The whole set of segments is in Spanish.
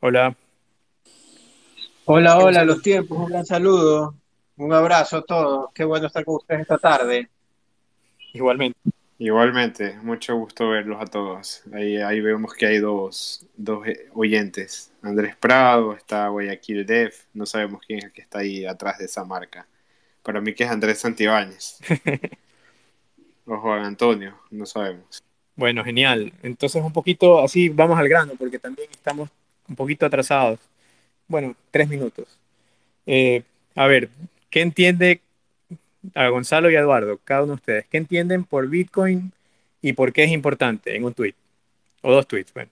Hola, Hola, hola, los tiempos, un gran saludo, un abrazo a todos, qué bueno estar con ustedes esta tarde. Igualmente. Igualmente, mucho gusto verlos a todos. Ahí, ahí vemos que hay dos, dos eh, oyentes. Andrés Prado, está Guayaquil Def, no sabemos quién es el que está ahí atrás de esa marca. Para mí que es Andrés Santibáñez. o Juan Antonio, no sabemos. Bueno, genial. Entonces un poquito así vamos al grano porque también estamos un poquito atrasados. Bueno, tres minutos. Eh, a ver, ¿qué entiende a Gonzalo y a Eduardo, cada uno de ustedes? ¿Qué entienden por Bitcoin y por qué es importante en un tweet? O dos tweets, bueno.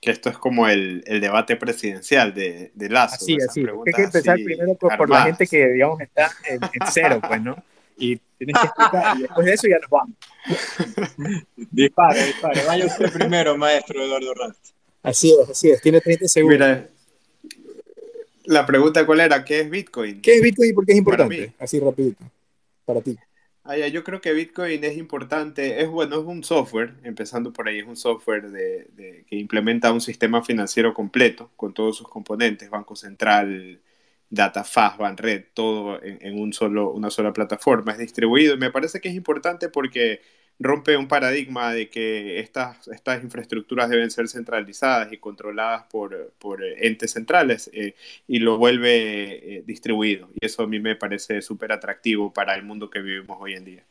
Que esto es como el, el debate presidencial de, de Lazo. Así, así. Hay que empezar primero por, por la gente que, digamos, está en, en cero, pues, ¿no? Y tienes que explicar, y después de eso ya nos vamos. Dispare, dispare, vaya usted primero, maestro Eduardo Rast. Así es, así es. Tiene 30 segundos. Mira, la pregunta cuál era, ¿qué es Bitcoin? ¿Qué es Bitcoin y por qué es importante? Así rapidito, para ti. Ah, ya, yo creo que Bitcoin es importante, es bueno, es un software, empezando por ahí, es un software de, de- que implementa un sistema financiero completo con todos sus componentes, Banco Central, DataFast, Banred, todo en, en un solo, una sola plataforma, es distribuido y me parece que es importante porque rompe un paradigma de que estas, estas infraestructuras deben ser centralizadas y controladas por, por entes centrales eh, y lo vuelve eh, distribuido. Y eso a mí me parece súper atractivo para el mundo que vivimos hoy en día.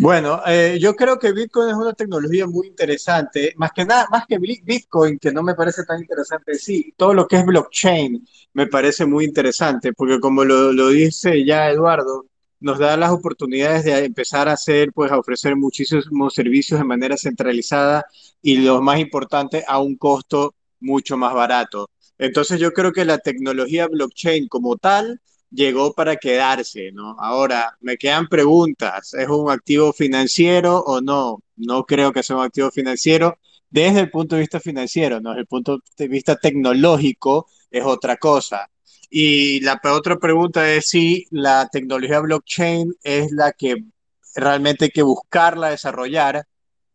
Bueno, eh, yo creo que Bitcoin es una tecnología muy interesante, más que nada, más que Bitcoin, que no me parece tan interesante, sí, todo lo que es blockchain me parece muy interesante, porque como lo dice ya Eduardo, nos da las oportunidades de empezar a hacer, pues a ofrecer muchísimos servicios de manera centralizada y lo más importante, a un costo mucho más barato. Entonces yo creo que la tecnología blockchain como tal llegó para quedarse, ¿no? Ahora, me quedan preguntas. ¿Es un activo financiero o no? No creo que sea un activo financiero desde el punto de vista financiero, ¿no? Desde el punto de vista tecnológico es otra cosa. Y la otra pregunta es si la tecnología blockchain es la que realmente hay que buscarla, desarrollar,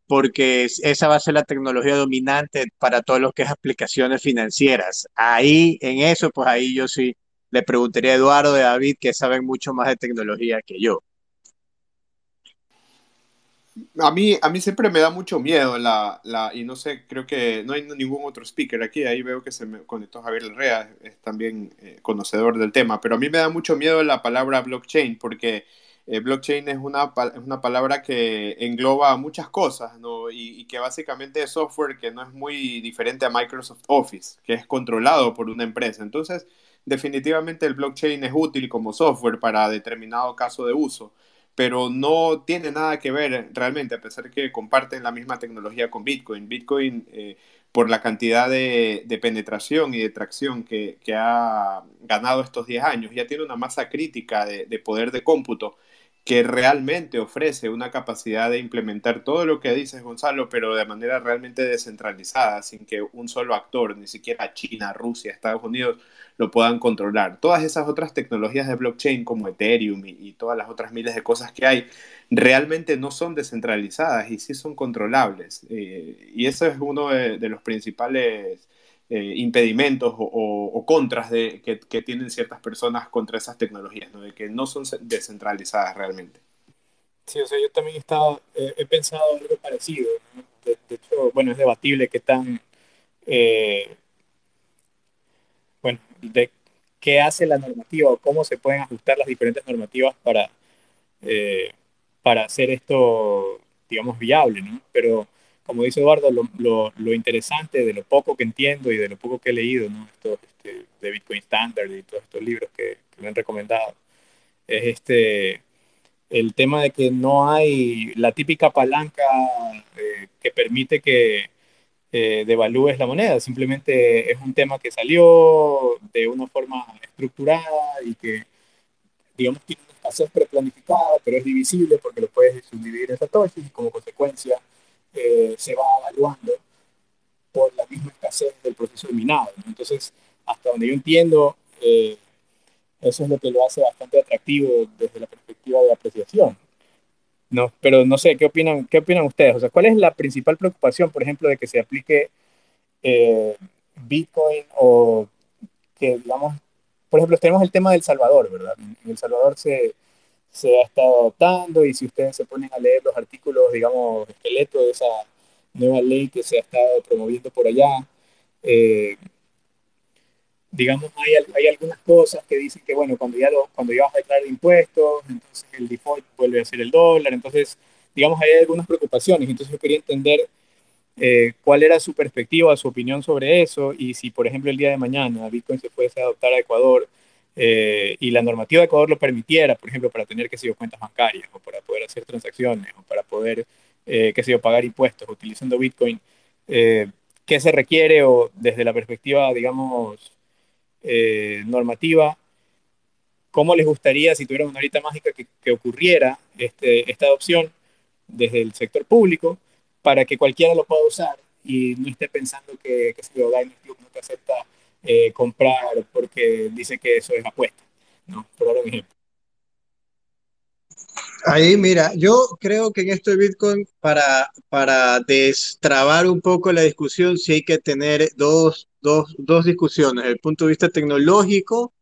porque es- esa va a ser la tecnología dominante para todo lo que es aplicaciones financieras. Ahí, en eso, pues ahí yo sí le preguntaría a Eduardo y a David, que saben mucho más de tecnología que yo. A mí, a mí siempre me da mucho miedo la, la, y no sé, creo que no hay ningún otro speaker aquí, ahí veo que se me conectó Javier Larrea, es también eh, conocedor del tema, pero a mí me da mucho miedo la palabra blockchain, porque eh, blockchain es una, es una palabra que engloba muchas cosas, ¿no? Y, y que básicamente es software que no es muy diferente a Microsoft Office, que es controlado por una empresa. Entonces, definitivamente el blockchain es útil como software para determinado caso de uso pero no tiene nada que ver realmente, a pesar que comparten la misma tecnología con Bitcoin. Bitcoin, eh, por la cantidad de, de, penetración y de tracción que, que, ha ganado estos 10 años, ya tiene una masa crítica de, de, poder de cómputo que realmente ofrece una capacidad de implementar todo lo que dices, Gonzalo, pero de manera realmente descentralizada, sin que un solo actor, ni siquiera China, Rusia, Estados Unidos, lo puedan controlar. Todas esas otras tecnologías de blockchain como Ethereum y, todas las otras miles de cosas que hay, realmente no son descentralizadas y sí son controlables. Eh, y eso es uno de los principales eh, impedimentos o, o, o contras de, que, que, tienen ciertas personas contra esas tecnologías, ¿no? de que no son descentralizadas realmente. Sí, o sea, yo también he, estado, eh, he pensado algo parecido. ¿no? De, de, hecho, bueno, es debatible qué tan eh, bueno, de qué hace la normativa o cómo se pueden ajustar las diferentes normativas para, eh, para hacer esto, digamos, viable, ¿no? Pero, como dice Eduardo, lo, lo, lo, interesante de lo poco que entiendo y de lo poco que he leído, ¿no? Esto, este, de Bitcoin Standard y todos estos libros que, que me han recomendado, es este, el tema de que no hay la típica palanca eh, que permite que eh, devalúes la moneda, simplemente es un tema que salió de una forma estructurada y que, digamos, tiene una escasez preplanificada, pero es divisible porque lo puedes subdividir en satoshis y como consecuencia eh, se va evaluando por la misma escasez del proceso de minado. ¿no? Entonces, hasta donde yo entiendo, eh, eso es lo que lo hace bastante atractivo desde la perspectiva de apreciación. ¿no? Pero no sé, ¿qué opinan, qué opinan ustedes? O sea, ¿cuál es la principal preocupación, por ejemplo, de que se aplique eh, Bitcoin o que, digamos, por ejemplo, tenemos el tema del Salvador, ¿verdad? En El Salvador se, se ha estado adoptando y si ustedes se ponen a leer los artículos, digamos, esqueleto de esa nueva ley que se ha estado promoviendo por allá, eh, digamos, hay, hay, algunas cosas que dicen que, bueno, cuando ya, lo, cuando ya vas a declarar impuestos, entonces el default vuelve a ser el dólar, entonces, digamos, hay algunas preocupaciones, entonces yo quería entender eh, cuál era su perspectiva, su opinión sobre eso, y si, por ejemplo, el día de mañana Bitcoin se fuese a adoptar a Ecuador eh, y la normativa de Ecuador lo permitiera, por ejemplo, para tener, qué sé yo, cuentas bancarias, o para poder hacer transacciones, o para poder, eh, qué sé yo, pagar impuestos utilizando Bitcoin, eh, ¿qué se requiere o desde la perspectiva, digamos, eh, normativa, cómo les gustaría, si tuvieran una horita mágica, que, que ocurriera este, esta adopción desde el sector público para que cualquiera lo pueda usar y no esté pensando que, que si Diners Club no te acepta eh, comprar porque dice que eso es apuesta, ¿no? Por dar un ejemplo. Ahí, mira, yo creo que en esto de Bitcoin, para, para destrabar un poco la discusión, sí hay que tener dos, dos, dos discusiones, desde el punto de vista tecnológico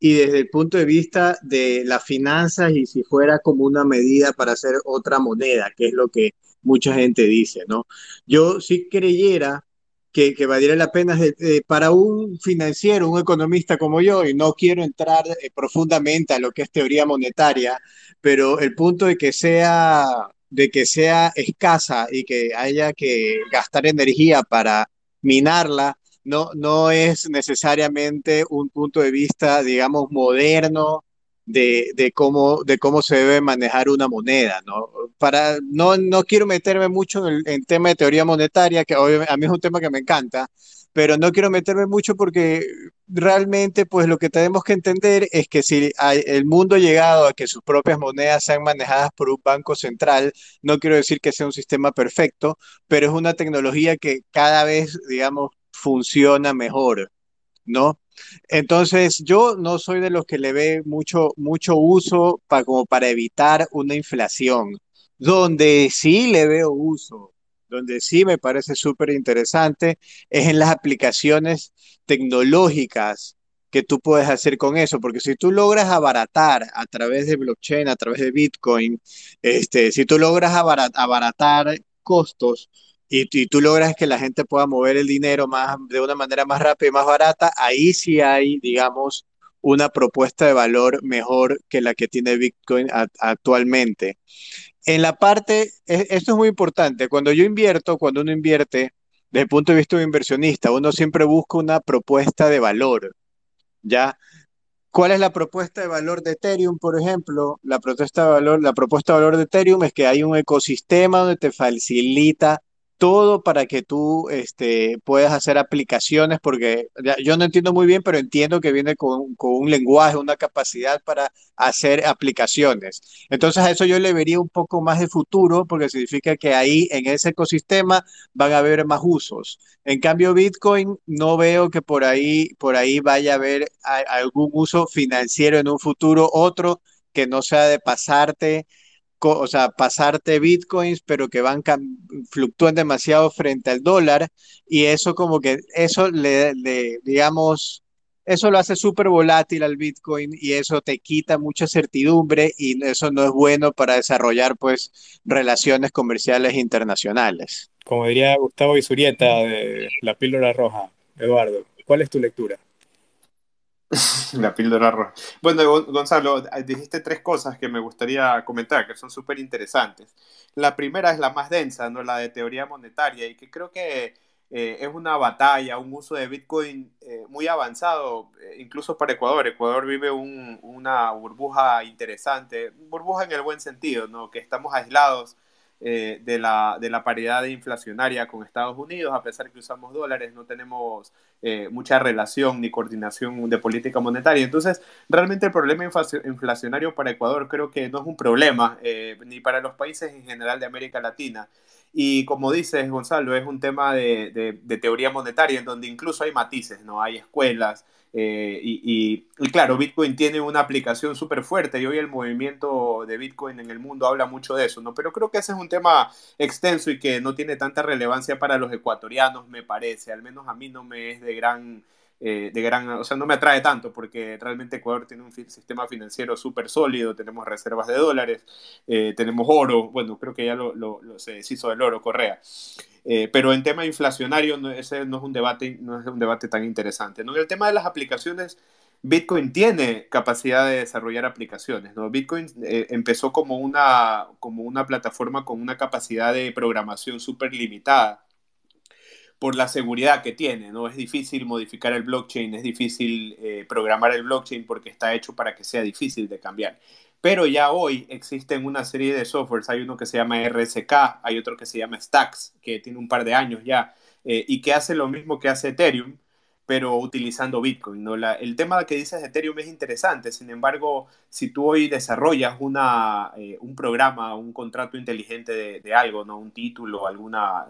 y desde el punto de vista de las finanzas y si fuera como una medida para hacer otra moneda, que es lo que mucha gente dice, ¿no? Yo sí creyera que, que valiera la pena eh, para un financiero, un economista como yo, y no quiero entrar eh, profundamente a lo que es teoría monetaria, pero el punto de que sea de que sea escasa y que haya que gastar energía para minarla, no, no es necesariamente un punto de vista, digamos, moderno de, de, cómo, de cómo se debe manejar una moneda, ¿no? Para, no, no quiero meterme mucho en el tema de teoría monetaria, que a mí es un tema que me encanta, pero no quiero meterme mucho porque realmente pues lo que tenemos que entender es que si el mundo ha llegado a que sus propias monedas sean manejadas por un banco central, no quiero decir que sea un sistema perfecto, pero es una tecnología que cada vez, digamos, funciona mejor, ¿no? Entonces, yo no soy de los que le ve mucho, mucho uso para, como para evitar una inflación. Donde sí le veo uso, donde sí me parece súper interesante, es en las aplicaciones tecnológicas que tú puedes hacer con eso, porque si tú logras abaratar a través de blockchain, a través de Bitcoin, este, si tú logras abarat abaratar costos, y, tú logras que la gente pueda mover el dinero más, de una manera más rápida y más barata, ahí sí hay, digamos, una propuesta de valor mejor que la que tiene Bitcoin actualmente. En la parte, e, esto es muy importante, cuando yo invierto, cuando uno invierte, desde el punto de vista de un inversionista, uno siempre busca una propuesta de valor, ¿ya? ¿Cuál es la propuesta de valor de Ethereum, por ejemplo? La propuesta de valor, la propuesta de valor de Ethereum es que hay un ecosistema donde te facilita todo para que tú este, puedas hacer aplicaciones, porque yo no entiendo muy bien, pero entiendo que viene con, con, un lenguaje, una capacidad para hacer aplicaciones. Entonces a eso yo le vería un poco más de futuro, porque significa que ahí en ese ecosistema van a haber más usos. En cambio, Bitcoin no veo que por ahí, por ahí vaya a haber algún uso financiero en un futuro, otro que no sea de pasarte o sea, pasarte bitcoins, pero que van fluctúan demasiado frente al dólar y eso como que eso le, le digamos, eso lo hace súper volátil al bitcoin y eso te quita mucha certidumbre y eso no es bueno para desarrollar pues relaciones comerciales internacionales. Como diría Gustavo Isurieta de La Píldora Roja, Eduardo, ¿cuál es tu lectura? La píldora roja. Bueno, Gonzalo, dijiste tres cosas que me gustaría comentar, que son súper interesantes. La primera es la más densa, ¿no? La de teoría monetaria, y que creo que eh, es una batalla, un uso de Bitcoin eh, muy avanzado, eh, incluso para Ecuador. Ecuador vive un, una burbuja interesante, burbuja en el buen sentido, ¿no? Que estamos aislados eh, de, la, de la paridad inflacionaria con Estados Unidos, a pesar que usamos dólares, no tenemos eh, mucha relación ni coordinación de política monetaria. Entonces, realmente el problema inflacionario para Ecuador creo que no es un problema, eh, ni para los países en general de América Latina. Y como dices, Gonzalo, es un tema de, de, de, teoría monetaria en donde incluso hay matices, ¿no? Hay escuelas Eh, y, claro, Bitcoin tiene una aplicación súper fuerte y hoy el movimiento de Bitcoin en el mundo habla mucho de eso, ¿no? Pero creo que ese es un tema extenso y que no tiene tanta relevancia para los ecuatorianos, me parece. Al menos a mí no me es de gran eh, de gran, o sea, no me atrae tanto porque realmente Ecuador tiene un sistema financiero súper sólido, tenemos reservas de dólares, eh, tenemos oro, bueno, creo que ya lo, lo, se deshizo del oro Correa, eh, pero en tema inflacionario ese no es un debate, no es un debate tan interesante. ¿no? En el tema de las aplicaciones, Bitcoin tiene capacidad de desarrollar aplicaciones. ¿no? Bitcoin empezó como una, como una plataforma con una capacidad de programación súper limitada por la seguridad que tiene, ¿no? Es difícil modificar el blockchain, es difícil eh, programar el blockchain porque está hecho para que sea difícil de cambiar. Pero ya hoy existen una serie de softwares, hay uno que se llama RSK, hay otro que se llama Stacks, que tiene un par de años ya, eh, y que hace lo mismo que hace Ethereum, pero utilizando Bitcoin. el tema que dices de Ethereum es interesante, sin embargo, si tú hoy desarrollas una, eh, un programa, un contrato inteligente de, algo, ¿no? un título, alguna,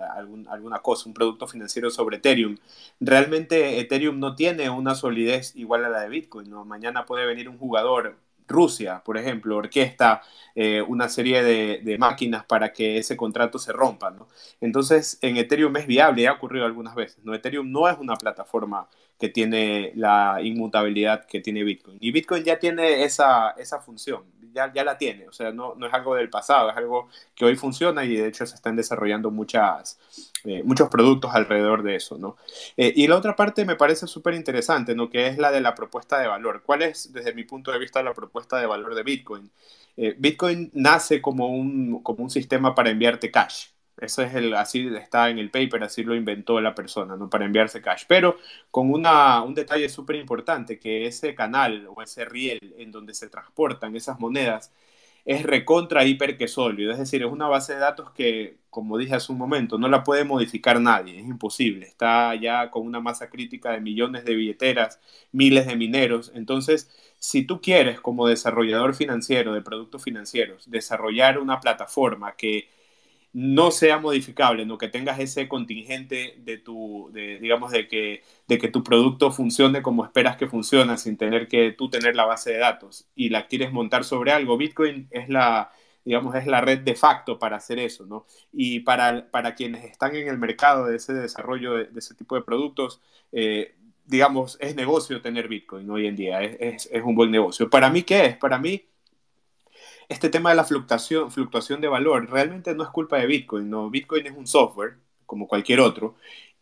alguna cosa, un producto financiero sobre Ethereum, realmente Ethereum no tiene una solidez igual a la de Bitcoin. Mañana puede venir un jugador Rusia, por ejemplo, orquesta eh, una serie de, máquinas para que ese contrato se rompa. ¿no? Entonces, en Ethereum es viable, ha ocurrido algunas veces. ¿no? Ethereum no es una plataforma que tiene la inmutabilidad que tiene Bitcoin. Y Bitcoin ya tiene esa, esa función, ya, ya la tiene. O sea, no, no es algo del pasado, es algo que hoy funciona y de hecho se están desarrollando muchas, eh, muchos productos alrededor de eso, ¿no? Eh, y la otra parte me parece súper interesante, ¿no? Que es la de la propuesta de valor. ¿Cuál es, desde mi punto de vista, la propuesta de valor de Bitcoin? Eh, Bitcoin nace como un, como un sistema para enviarte cash. Eso es el, así está en el paper, así lo inventó la persona, ¿no? Para enviarse cash. Pero con una, un detalle súper importante, que ese canal o ese riel en donde se transportan esas monedas es recontra hiper que sólido, es decir, es una base de datos que, como dije hace un momento, no la puede modificar nadie, es imposible, está ya con una masa crítica de millones de billeteras, miles de mineros, entonces, si tú quieres como desarrollador financiero de productos financieros desarrollar una plataforma que no sea modificable, no que tengas ese contingente de tu, de, digamos, de que, de que tu producto funcione como esperas que funcione, sin tener que tú tener la base de datos y la quieres montar sobre algo. Bitcoin es la, digamos, es la red de facto para hacer eso, ¿no? Y para, para quienes están en el mercado de ese desarrollo de, ese tipo de productos, eh, digamos, es negocio tener Bitcoin hoy en día, es, es, un buen negocio. ¿Para mí qué es? Para mí este tema de la fluctuación, fluctuación de valor realmente no es culpa de Bitcoin, no, Bitcoin es un software como cualquier otro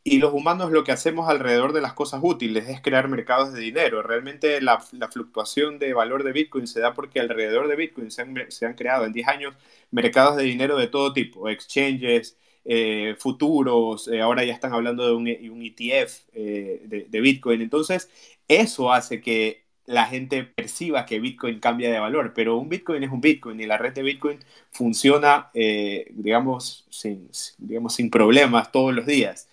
y los humanos lo que hacemos alrededor de las cosas útiles es crear mercados de dinero. Realmente la, fluctuación de valor de Bitcoin se da porque alrededor de Bitcoin se han, creado en 10 años mercados de dinero de todo tipo, exchanges, eh, futuros, eh, ahora ya están hablando de un, ETF eh, de, de Bitcoin. Entonces, eso hace que la gente perciba que Bitcoin cambia de valor, pero un Bitcoin es un Bitcoin y la red de Bitcoin funciona, eh, digamos, sin, digamos, sin problemas todos los días.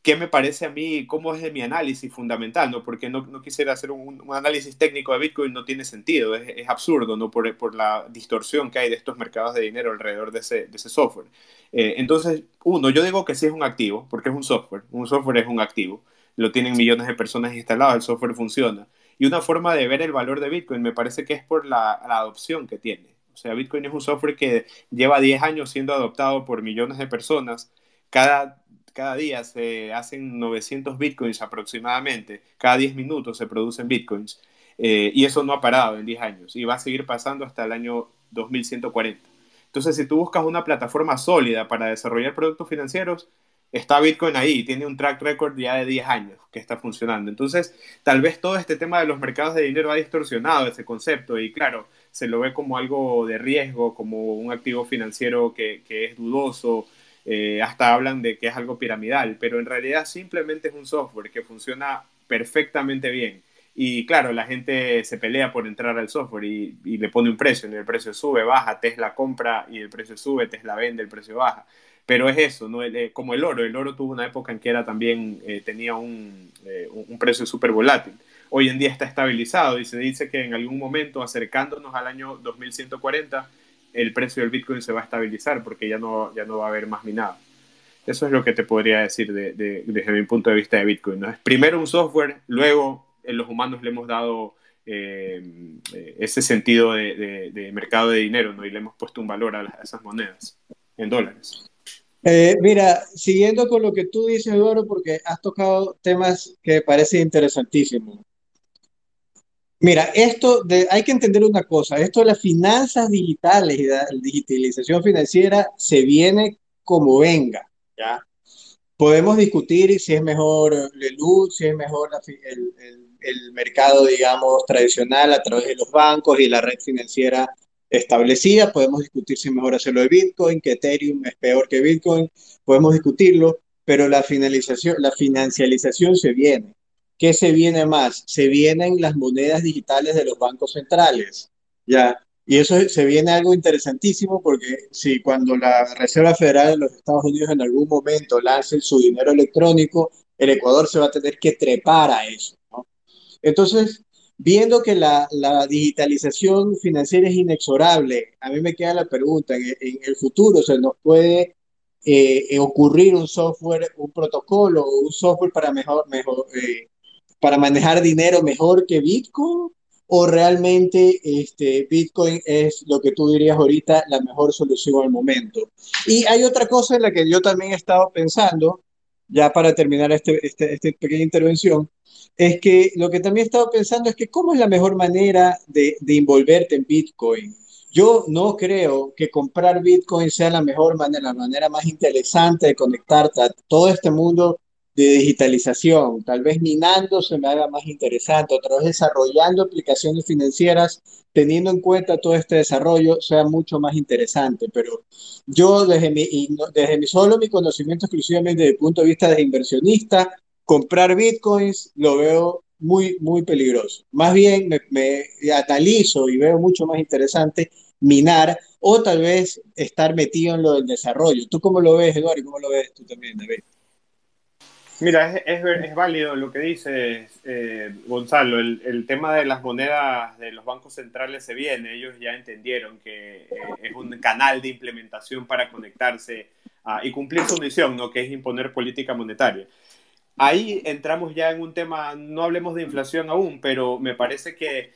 ¿Qué me parece a mí? ¿Cómo es mi análisis fundamental? ¿no? Porque no, no quisiera hacer un, análisis técnico de Bitcoin, no tiene sentido, es, absurdo, ¿no? Por, por, la distorsión que hay de estos mercados de dinero alrededor de ese, de ese software. Eh, entonces, uno, yo digo que sí es un activo, porque es un software, un software es un activo, lo tienen millones de personas instaladas, el software funciona y una forma de ver el valor de Bitcoin me parece que es por la, adopción que tiene. O sea, Bitcoin es un software que lleva 10 años siendo adoptado por millones de personas. Cada, cada día se hacen 900 Bitcoins aproximadamente. Cada 10 minutos se producen Bitcoins. Eh, y eso no ha parado en 10 años. Y va a seguir pasando hasta el año 2140. Entonces, si tú buscas una plataforma sólida para desarrollar productos financieros, está Bitcoin ahí, tiene un track record ya de 10 años que está funcionando. Entonces, tal vez todo este tema de los mercados de dinero ha distorsionado ese concepto y claro, se lo ve como algo de riesgo, como un activo financiero que, es dudoso, eh, hasta hablan de que es algo piramidal, pero en realidad simplemente es un software que funciona perfectamente bien. Y claro, la gente se pelea por entrar al software y, y le pone un precio, y el precio sube, baja, Tesla compra y el precio sube, Tesla vende, el precio baja. Pero es eso, ¿no? Eh, como el oro, el oro tuvo una época en que era también, eh, tenía un, eh, un precio súper volátil. Hoy en día está estabilizado y se dice que en algún momento, acercándonos al año 2140, el precio del Bitcoin se va a estabilizar porque ya no, ya no va a haber más minado. Eso es lo que te podría decir de, desde mi punto de vista de Bitcoin. primero un software, luego en los humanos le hemos dado ese sentido de, mercado de dinero, ¿no? Y le hemos puesto un valor a, esas monedas en dólares. Eh, mira, siguiendo con lo que tú dices, Eduardo, porque has tocado temas que parecen interesantísimos. Mira, esto hay que entender una cosa, esto de las finanzas digitales y la digitalización financiera se viene como venga, ¿ya? Podemos discutir si es mejor luz, si es mejor el, mercado, digamos, tradicional a través de los bancos y la red financiera establecida. Podemos discutir si es mejor hacerlo de Bitcoin, que Ethereum es peor que Bitcoin. Podemos discutirlo, pero la finalización, la financialización se viene. ¿Qué se viene más? Se vienen las monedas digitales de los bancos centrales. Ya, y eso se viene algo interesantísimo porque si cuando la Reserva Federal de los Estados Unidos en algún momento lance su dinero electrónico, el Ecuador se va a tener que trepar a eso. ¿no? Entonces, viendo que la, la, digitalización financiera es inexorable, a mí me queda la pregunta, en, el futuro se nos puede eh, ocurrir un software, un protocolo, un software para, mejor, mejor, eh, para manejar dinero mejor que Bitcoin o realmente este, Bitcoin es lo que tú dirías ahorita la mejor solución al momento. Y hay otra cosa en la que yo también he estado pensando, ya para terminar este, este, esta pequeña intervención, es que lo que también he estado pensando es que cómo es la mejor manera de, de envolverte en Bitcoin. Yo no creo que comprar Bitcoin sea la mejor manera, la manera más interesante de conectarte a todo este mundo de digitalización, tal vez minando se me haga más interesante, otra vez desarrollando aplicaciones financieras, teniendo en cuenta todo este desarrollo, sea mucho más interesante. Pero yo desde mi, desde mi solo mi conocimiento exclusivamente desde el punto de vista de inversionista, comprar bitcoins lo veo muy, muy peligroso. Más bien me, me analizo y veo mucho más interesante minar o tal vez estar metido en lo del desarrollo. ¿Tú cómo lo ves, Eduardo? ¿Y cómo lo ves tú también, David? Mira, es, es, válido lo que dice eh, Gonzalo. El, tema de las monedas de los bancos centrales se viene. Ellos ya entendieron que eh, es un canal de implementación para conectarse y cumplir su misión, ¿no? que es imponer política monetaria. Ahí entramos ya en un tema, no hablemos de inflación aún, pero me parece que,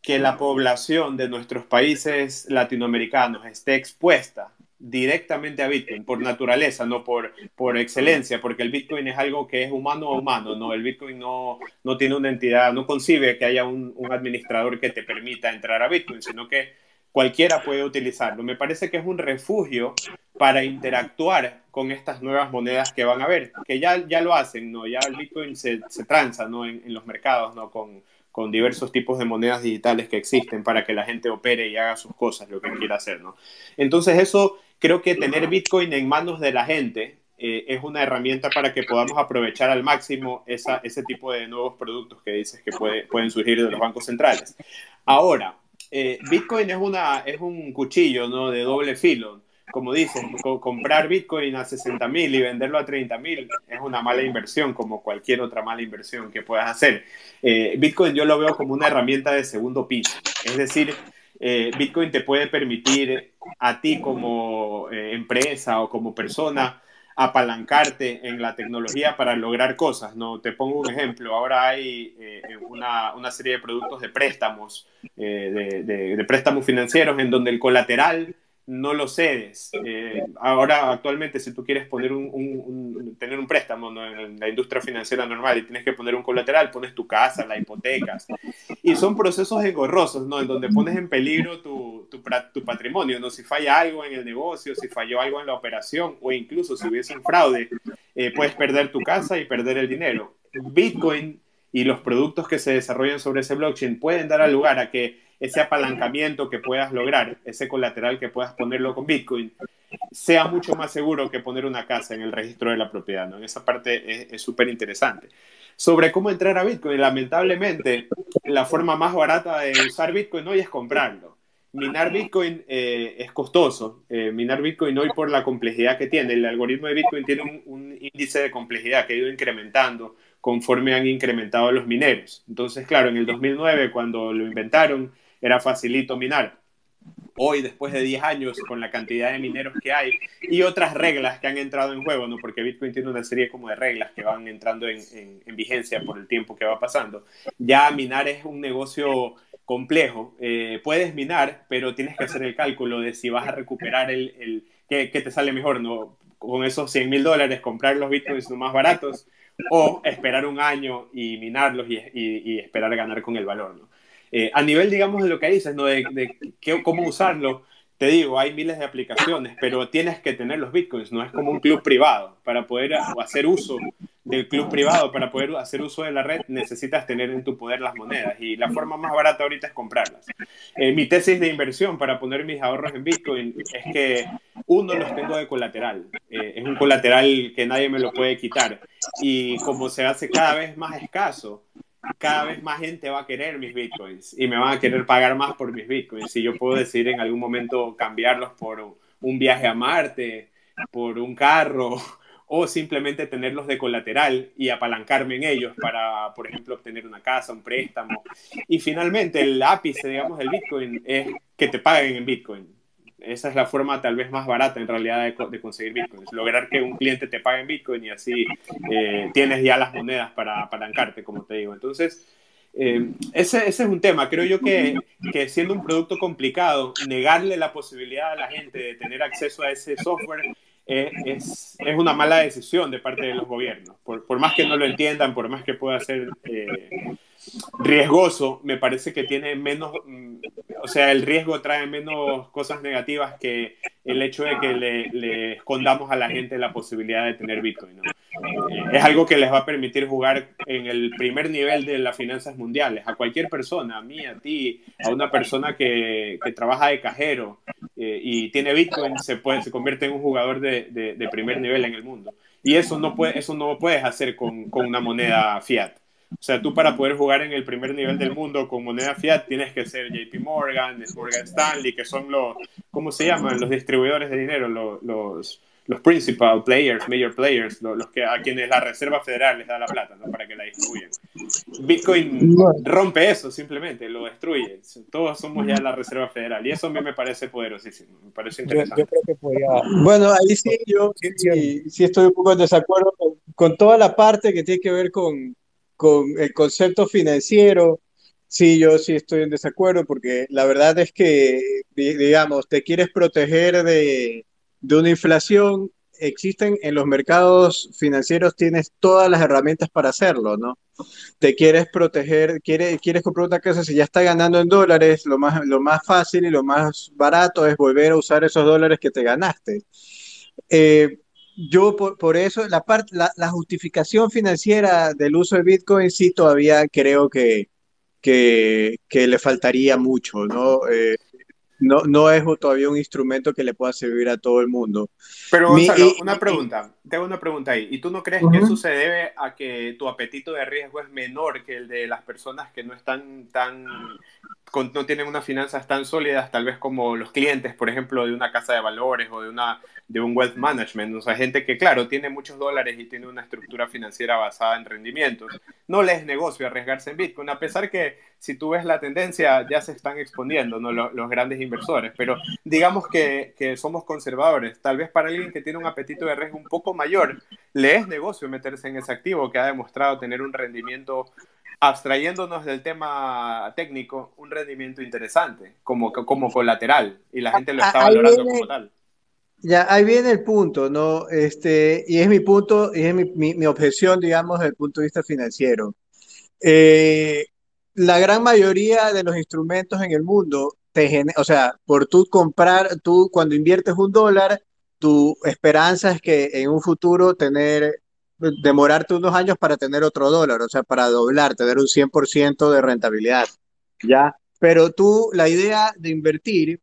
que la población de nuestros países latinoamericanos esté expuesta directamente a Bitcoin por naturaleza, no por, por excelencia, porque el Bitcoin es algo que es humano a humano, ¿no? El Bitcoin no, no tiene una entidad, no concibe que haya un, un, administrador que te permita entrar a Bitcoin, sino que cualquiera puede utilizarlo. Me parece que es un refugio para interactuar con estas nuevas monedas que van a ver, que ya, ya lo hacen, ¿no? Ya el Bitcoin se, se transa, ¿no? En, en los mercados, ¿no? Con, con diversos tipos de monedas digitales que existen para que la gente opere y haga sus cosas, lo que quiera hacer, ¿no? Entonces eso creo que tener Bitcoin en manos de la gente eh, es una herramienta para que podamos aprovechar al máximo esa, ese tipo de nuevos productos que dices que puede, pueden surgir de los bancos centrales. Ahora, eh, Bitcoin es, una, es un cuchillo ¿no? de doble filo. Como dices, comprar Bitcoin a 60 mil y venderlo a 30 mil es una mala inversión, como cualquier otra mala inversión que puedas hacer. Eh, Bitcoin yo lo veo como una herramienta de segundo piso. Es decir, eh, Bitcoin te puede permitir a ti como eh, empresa o como persona apalancarte en la tecnología para lograr cosas, ¿no? Te pongo un ejemplo, ahora hay eh, una, una, serie de productos de préstamos, de, de, préstamos financieros en donde el colateral no lo cedes. Eh, ahora, actualmente, si tú quieres poner un, tener un préstamo en la industria financiera normal y tienes que poner un colateral, pones tu casa, la hipotecas. Y son procesos engorrosos, ¿no? En donde pones en peligro tu, tu, patrimonio, ¿no? Si falla algo en el negocio, si falló algo en la operación o incluso si hubiese un fraude, eh, puedes perder tu casa y perder el dinero. Bitcoin y los productos que se desarrollan sobre ese blockchain pueden dar lugar a que ese apalancamiento que puedas lograr, ese colateral que puedas ponerlo con Bitcoin, sea mucho más seguro que poner una casa en el registro de la propiedad. ¿no? Esa parte es súper interesante. Sobre cómo entrar a Bitcoin, lamentablemente, la forma más barata de usar Bitcoin hoy es comprarlo. Minar Bitcoin eh, es costoso. Eh, minar Bitcoin hoy por la complejidad que tiene. El algoritmo de Bitcoin tiene un, un índice de complejidad que ha ido incrementando conforme han incrementado los mineros. Entonces, claro, en el 2009, cuando lo inventaron, era facilito minar. hoy, después de 10 años, con la cantidad de mineros que hay y otras reglas que han entrado en juego, ¿no? porque Bitcoin tiene una serie como de reglas que van entrando en, en, vigencia por el tiempo que va pasando. Ya minar es un negocio complejo. Eh, puedes minar, pero tienes que hacer el cálculo de si vas a recuperar el, el qué, te sale mejor, ¿no? Con esos 100 mil dólares, comprar los bitcoins más baratos o esperar un año y minarlos y, y, esperar ganar con el valor, ¿no? Eh, a nivel, digamos, de lo que dices, ¿no? de, de cómo usarlo, te digo, hay miles de aplicaciones, pero tienes que tener los bitcoins, no es como un club privado. Para poder hacer uso del club privado, para poder hacer uso de la red, necesitas tener en tu poder las monedas y la forma más barata ahorita es comprarlas. Eh, mi tesis de inversión para poner mis ahorros en bitcoin es que uno los tengo de colateral, eh, es un colateral que nadie me lo puede quitar y como se hace cada vez más escaso, cada vez más gente va a querer mis bitcoins y me van a querer pagar más por mis bitcoins. Si yo puedo decidir en algún momento cambiarlos por un viaje a Marte, por un carro o simplemente tenerlos de colateral y apalancarme en ellos para, por ejemplo, obtener una casa, un préstamo. Y finalmente el ápice, digamos, del Bitcoin es que te paguen en Bitcoin esa es la forma tal vez más barata en realidad de, conseguir Bitcoin. lograr que un cliente te pague en Bitcoin y así eh, tienes ya las monedas para apalancarte, como te digo. Entonces, eh, ese, ese, es un tema. Creo yo que, que, siendo un producto complicado, negarle la posibilidad a la gente de tener acceso a ese software es, es, una mala decisión de parte de los gobiernos. Por, por, más que no lo entiendan, por más que pueda ser riesgoso, me parece que tiene menos, mm, o sea, el riesgo trae menos cosas negativas que el hecho de que le, escondamos a la gente la posibilidad de tener Bitcoin. Eh, es algo que les va a permitir jugar en el primer nivel de las finanzas mundiales, a cualquier persona, a mí, a ti, a una persona que, que trabaja de cajero eh, y tiene Bitcoin, se, puede, se convierte en un jugador de, de, primer nivel en el mundo. Y eso no, puede, eso no puedes hacer con, con una moneda fiat. O sea, tú para poder jugar en el primer nivel del mundo con moneda fiat tienes que ser JP Morgan, Morgan Stanley, que son los, ¿cómo se llaman? Los distribuidores de dinero, los, los principal players, major players, los, que, a quienes la Reserva Federal les da la plata ¿no? para que la distribuyan. Bitcoin rompe eso simplemente, lo destruye. Todos somos ya la Reserva Federal y eso a mí me parece poderosísimo, me parece interesante. Yo, creo que podría... Bueno, ahí sí yo sí, sí, estoy un poco en desacuerdo con, con toda la parte que tiene que ver con con el concepto financiero, sí, yo sí estoy en desacuerdo porque la verdad es que, digamos, te quieres proteger de, de una inflación, existen en los mercados financieros, tienes todas las herramientas para hacerlo, ¿no? Te quieres proteger, quieres, quieres comprar una casa, si ya está ganando en dólares, lo más, lo más fácil y lo más barato es volver a usar esos dólares que te ganaste. Eh, yo por, eso, la, parte la, justificación financiera del uso de Bitcoin sí todavía creo que, que, le faltaría mucho, ¿no? Eh, no, no es todavía un instrumento que le pueda servir a todo el mundo. Pero Gonzalo, una pregunta, tengo una pregunta ahí. ¿Y tú no crees que eso se debe a que tu apetito de riesgo es menor que el de las personas que no están tan no tienen unas finanzas tan sólidas, tal vez como los clientes, por ejemplo, de una casa de valores o de, una, de un wealth management. O sea, gente que, claro, tiene muchos dólares y tiene una estructura financiera basada en rendimientos. No les es negocio arriesgarse en Bitcoin, a pesar que si tú ves la tendencia, ya se están exponiendo ¿no? los, los grandes inversores. Pero digamos que, que, somos conservadores. Tal vez para alguien que tiene un apetito de riesgo un poco mayor, le es negocio meterse en ese activo que ha demostrado tener un rendimiento abstrayéndonos del tema técnico, un rendimiento interesante, como, como colateral, y la gente lo está valorando como tal. Ya, ahí viene el punto, ¿no? Este, y es mi punto, y es mi, mi, objeción, digamos, desde el punto de vista financiero. Eh, la gran mayoría de los instrumentos en el mundo, te o sea, por tú comprar, tú cuando inviertes un dólar, tu esperanza es que en un futuro tener demorarte unos años para tener otro dólar, o sea, para doblar, tener un 100% de rentabilidad, ¿ya? Pero tú, la idea de invertir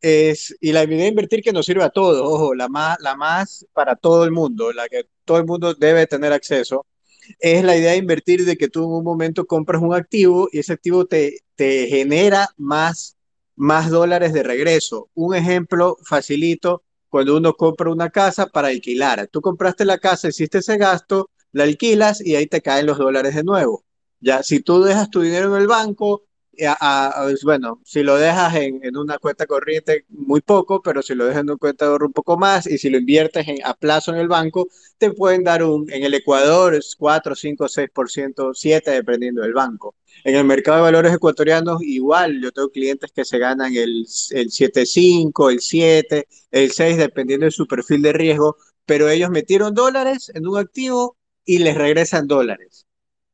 es, y la idea de invertir que nos sirve a todos, ojo, la más, la más para todo el mundo, la que todo el mundo debe tener acceso, es la idea de invertir de que tú en un momento compras un activo y ese activo te, te genera más, más dólares de regreso. Un ejemplo facilito cuando uno compra una casa para alquilar. Tú compraste la casa, hiciste ese gasto, la alquilas y ahí te caen los dólares de nuevo. Ya, si tú dejas tu dinero en el banco, bueno, si lo dejas en, una cuenta corriente, muy poco, pero si lo dejas en una cuenta de ahorro un poco más y si lo inviertes en, a plazo en el banco, te pueden dar un, en el Ecuador, es 4, 5, 6%, 7, dependiendo del banco. En el mercado de valores ecuatorianos, igual, yo tengo clientes que se ganan el, el 7,5, el 7, el 6, dependiendo de su perfil de riesgo, pero ellos metieron dólares en un activo y les regresan dólares.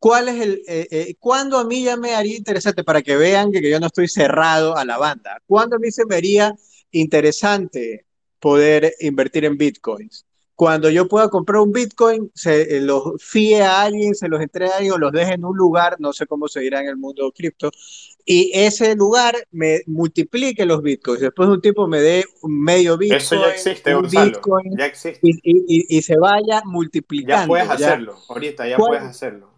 ¿Cuál es el, eh, eh, cuándo a mí ya me haría interesante para que vean que, yo no estoy cerrado a la banda? ¿Cuándo a mí se me haría interesante poder invertir en bitcoins? Cuando yo pueda comprar un bitcoin, se eh, los fíe a alguien, se los entregue a alguien o los deje en un lugar, no sé cómo se dirá en el mundo cripto, y ese lugar me multiplique los bitcoins. Después de un tiempo me dé medio bitcoin. Eso ya existe, un Bitcoin, ya existe. Y, se vaya multiplicando. Ya puedes hacerlo, ahorita ya puedes hacerlo.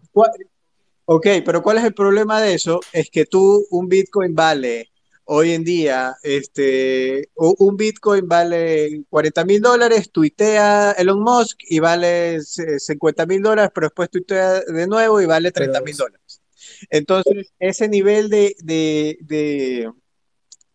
Ok, pero ¿cuál es el problema de eso? Es que tú, un Bitcoin vale hoy en día, este, un Bitcoin vale 40 mil dólares, tuitea Elon Musk y vale 50 mil dólares, pero después tuitea de nuevo y vale 30 mil dólares. Entonces, ese nivel de, de,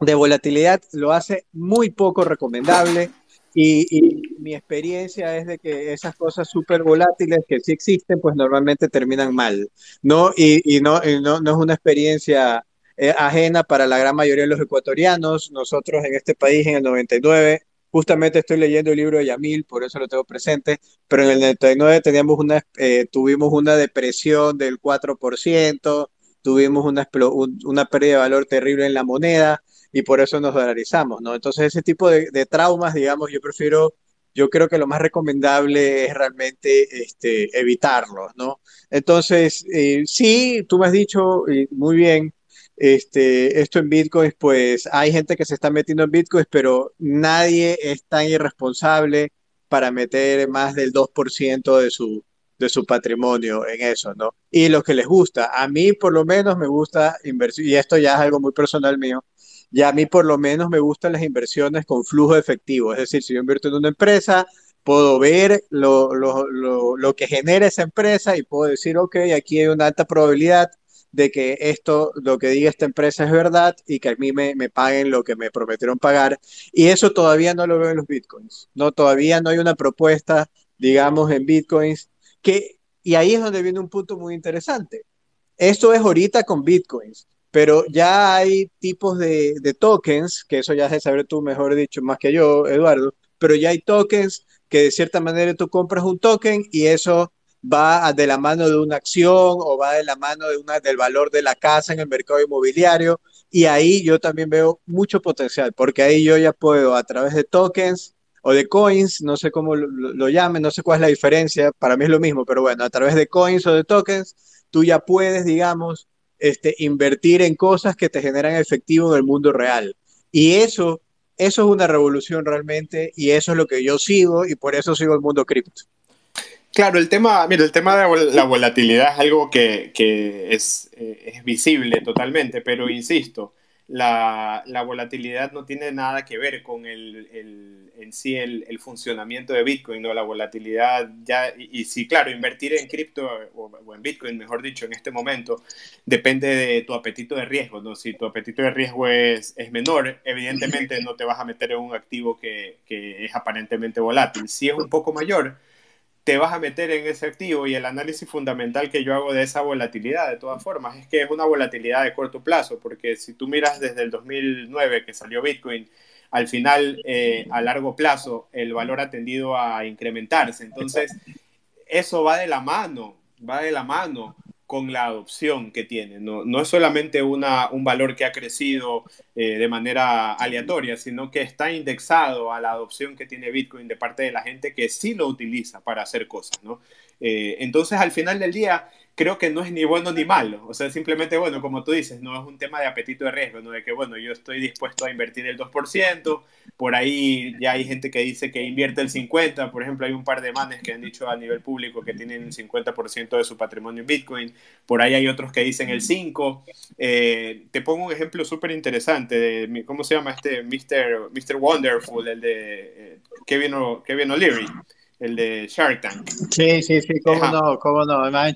de volatilidad lo hace muy poco recomendable. Y, mi experiencia es de que esas cosas súper volátiles que sí existen, pues normalmente terminan mal, ¿no? Y, no, no, no, es una experiencia eh, ajena para la gran mayoría de los ecuatorianos. Nosotros en este país, en el 99, justamente estoy leyendo el libro de Yamil, por eso lo tengo presente, pero en el 99 teníamos una, eh, tuvimos una depresión del 4%, tuvimos una, una pérdida de valor terrible en la moneda y por eso nos dolarizamos, ¿no? Entonces ese tipo de, traumas, digamos, yo prefiero, yo creo que lo más recomendable es realmente este, evitarlos, ¿no? Entonces, eh, sí, tú me has dicho muy bien, este, esto en Bitcoin, pues hay gente que se está metiendo en Bitcoin, pero nadie es tan irresponsable para meter más del 2% de su, de su patrimonio en eso, ¿no? Y lo que les gusta, a mí por lo menos me gusta inversión, y esto ya es algo muy personal mío, y a mí por lo menos me gustan las inversiones con flujo efectivo. Es decir, si yo invierto en una empresa, puedo ver lo, lo, lo, lo que genera esa empresa y puedo decir, ok, aquí hay una alta probabilidad de que esto, lo que diga esta empresa es verdad y que a mí me, me, paguen lo que me prometieron pagar. Y eso todavía no lo veo en los bitcoins. No, todavía no hay una propuesta, digamos, en bitcoins que, y ahí es donde viene un punto muy interesante. Esto es ahorita con bitcoins pero ya hay tipos de, tokens, que eso ya es saber tú mejor dicho más que yo, Eduardo, pero ya hay tokens que de cierta manera tú compras un token y eso va de la mano de una acción o va de la mano de una, del valor de la casa en el mercado inmobiliario. Y ahí yo también veo mucho potencial, porque ahí yo ya puedo a través de tokens o de coins, no sé cómo lo, lo llamen, no sé cuál es la diferencia, para mí es lo mismo, pero bueno, a través de coins o de tokens, tú ya puedes, digamos, este, invertir en cosas que te generan efectivo en el mundo real. Y eso, eso es una revolución realmente y eso es lo que yo sigo y por eso sigo el mundo cripto. Claro, el tema, mira, el tema de la volatilidad es algo que, es, eh, es visible totalmente, pero insisto, la, la, volatilidad no tiene nada que ver con el, el en sí el, el, funcionamiento de Bitcoin, ¿no? La volatilidad ya, y, sí, claro, invertir en cripto o, en Bitcoin, mejor dicho, en este momento, depende de tu apetito de riesgo, ¿no? Si tu apetito de riesgo es, es menor, evidentemente no te vas a meter en un activo que, que es aparentemente volátil. Si es un poco mayor, te vas a meter en ese activo y el análisis fundamental que yo hago de esa volatilidad, de todas formas, es que es una volatilidad de corto plazo, porque si tú miras desde el 2009 que salió Bitcoin, al final, eh, a largo plazo, el valor ha tendido a incrementarse. Entonces, eso va de la mano, va de la mano con la adopción que tiene. No, no es solamente una, un valor que ha crecido eh, de manera aleatoria, sino que está indexado a la adopción que tiene Bitcoin de parte de la gente que sí lo utiliza para hacer cosas. ¿no? Eh, entonces, al final del día, creo que no es ni bueno ni malo. O sea, simplemente, bueno, como tú dices, no es un tema de apetito de riesgo, ¿no? De que, bueno, yo estoy dispuesto a invertir el 2%, por ahí ya hay gente que dice que invierte el 50%, por ejemplo, hay un par de manes que han dicho a nivel público que tienen el 50% de su patrimonio en Bitcoin, por ahí hay otros que dicen el 5%. Eh, te pongo un ejemplo súper interesante de, ¿cómo se llama este? Mr. Mr. Wonderful, el de eh, Kevin, Kevin O'Leary el de Shark Tank. Sí, sí, sí, cómo no, cómo no, además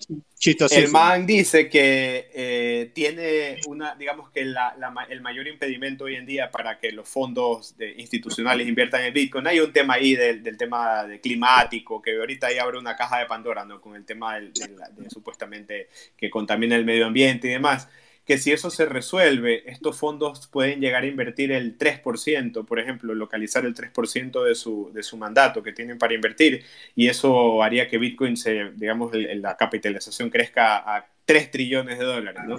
El man dice que eh, tiene una, digamos que la, el mayor impedimento hoy en día para que los fondos institucionales inviertan en Bitcoin. Hay un tema ahí del, del, tema de climático, que ahorita ahí abre una caja de Pandora, ¿no? Con el tema del, de supuestamente que contamina el medio ambiente y demás que si eso se resuelve, estos fondos pueden llegar a invertir el 3%, por ejemplo, localizar el 3% de su, de su mandato que tienen para invertir, y eso haría que Bitcoin, se, digamos, la capitalización crezca a 3 trillones de dólares, ¿no?